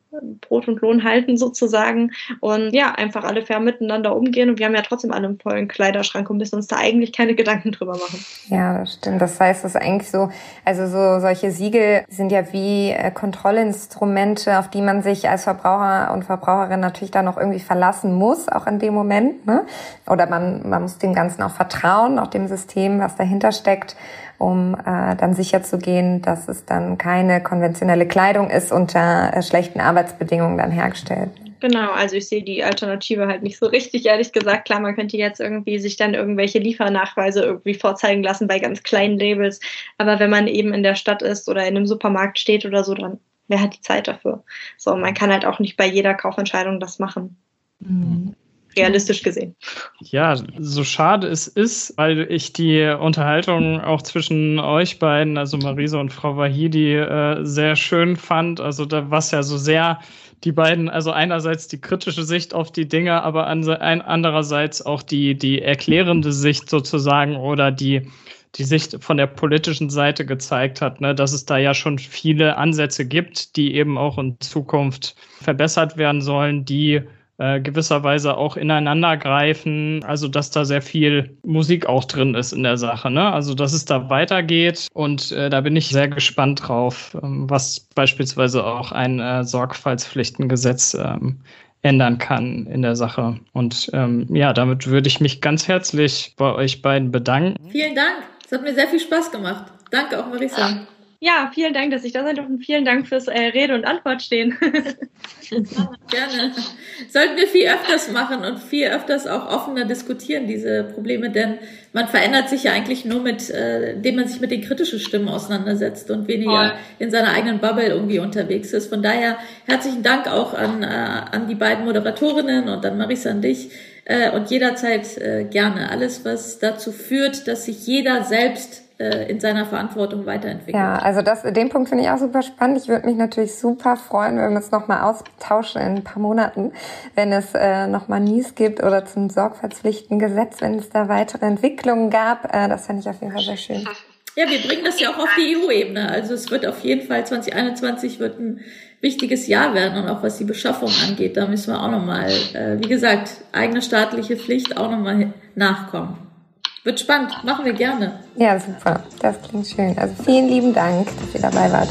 A: Brot und Lohn halten sozusagen und ja, einfach alle fair miteinander umgehen und wir haben ja trotzdem alle einen vollen Kleiderschrank und müssen uns da eigentlich keine Gedanken drüber machen.
D: Ja, das stimmt. Das heißt, das ist eigentlich so, also so solche Siegel sind ja wie äh, Kontrollinstrumente, auf die man sich als Verbraucher und Verbraucherin natürlich dann noch irgendwie verlassen muss, auch in dem Moment. Ne? Oder man, man muss dem Ganzen auch vertrauen, auch dem System, was dahinter steckt um äh, dann sicherzugehen, dass es dann keine konventionelle Kleidung ist unter äh, schlechten Arbeitsbedingungen dann hergestellt.
A: Genau, also ich sehe die Alternative halt nicht so richtig, ehrlich gesagt. Klar, man könnte jetzt irgendwie sich dann irgendwelche Liefernachweise irgendwie vorzeigen lassen bei ganz kleinen Labels. Aber wenn man eben in der Stadt ist oder in einem Supermarkt steht oder so, dann wer hat die Zeit dafür? So, man kann halt auch nicht bei jeder Kaufentscheidung das machen. Mhm realistisch gesehen.
C: Ja, so schade es ist, weil ich die Unterhaltung auch zwischen euch beiden, also Marisa und Frau Wahidi, äh, sehr schön fand. Also da war es ja so sehr die beiden, also einerseits die kritische Sicht auf die Dinge, aber andererseits auch die, die erklärende Sicht sozusagen oder die, die Sicht von der politischen Seite gezeigt hat, ne, dass es da ja schon viele Ansätze gibt, die eben auch in Zukunft verbessert werden sollen, die äh, gewisserweise auch ineinander greifen. Also dass da sehr viel Musik auch drin ist in der Sache. Ne? Also dass es da weitergeht und äh, da bin ich sehr gespannt drauf, ähm, was beispielsweise auch ein äh, Sorgfaltspflichtengesetz ähm, ändern kann in der Sache. Und ähm, ja, damit würde ich mich ganz herzlich bei euch beiden bedanken.
B: Vielen Dank. Es hat mir sehr viel Spaß gemacht. Danke auch, Marisa.
A: Ja, vielen Dank, dass ich da sein durfte und vielen Dank fürs äh, Rede und Antwort stehen.
B: Gerne. Sollten wir viel öfters machen und viel öfters auch offener diskutieren, diese Probleme, denn man verändert sich ja eigentlich nur mit, äh, indem man sich mit den kritischen Stimmen auseinandersetzt und weniger Voll. in seiner eigenen Bubble irgendwie unterwegs ist. Von daher herzlichen Dank auch an, äh, an die beiden Moderatorinnen und an Marisa an dich äh, und jederzeit äh, gerne. Alles, was dazu führt, dass sich jeder selbst äh, in seiner Verantwortung weiterentwickelt.
D: Ja, also das, den Punkt finde ich auch super spannend. Ich würde mich natürlich super freuen, wenn wir uns nochmal austauschen in ein paar Monaten, wenn es äh, nochmal News gibt oder zum Sorgfaltspflichtengesetz, wenn es da weitere Entwicklungen gab. Äh, das fände ich auf jeden Fall sehr schön.
B: Ja, wir bringen das ja auch auf die EU-Ebene. Also es wird auf jeden Fall 2021 wird ein wichtiges Jahr werden und auch was die Beschaffung angeht, da müssen wir auch nochmal, äh, wie gesagt, eigene staatliche Pflicht auch nochmal nachkommen. Wird spannend, machen wir gerne.
D: Ja, super. Das klingt schön. Also vielen lieben Dank, dass ihr dabei wart.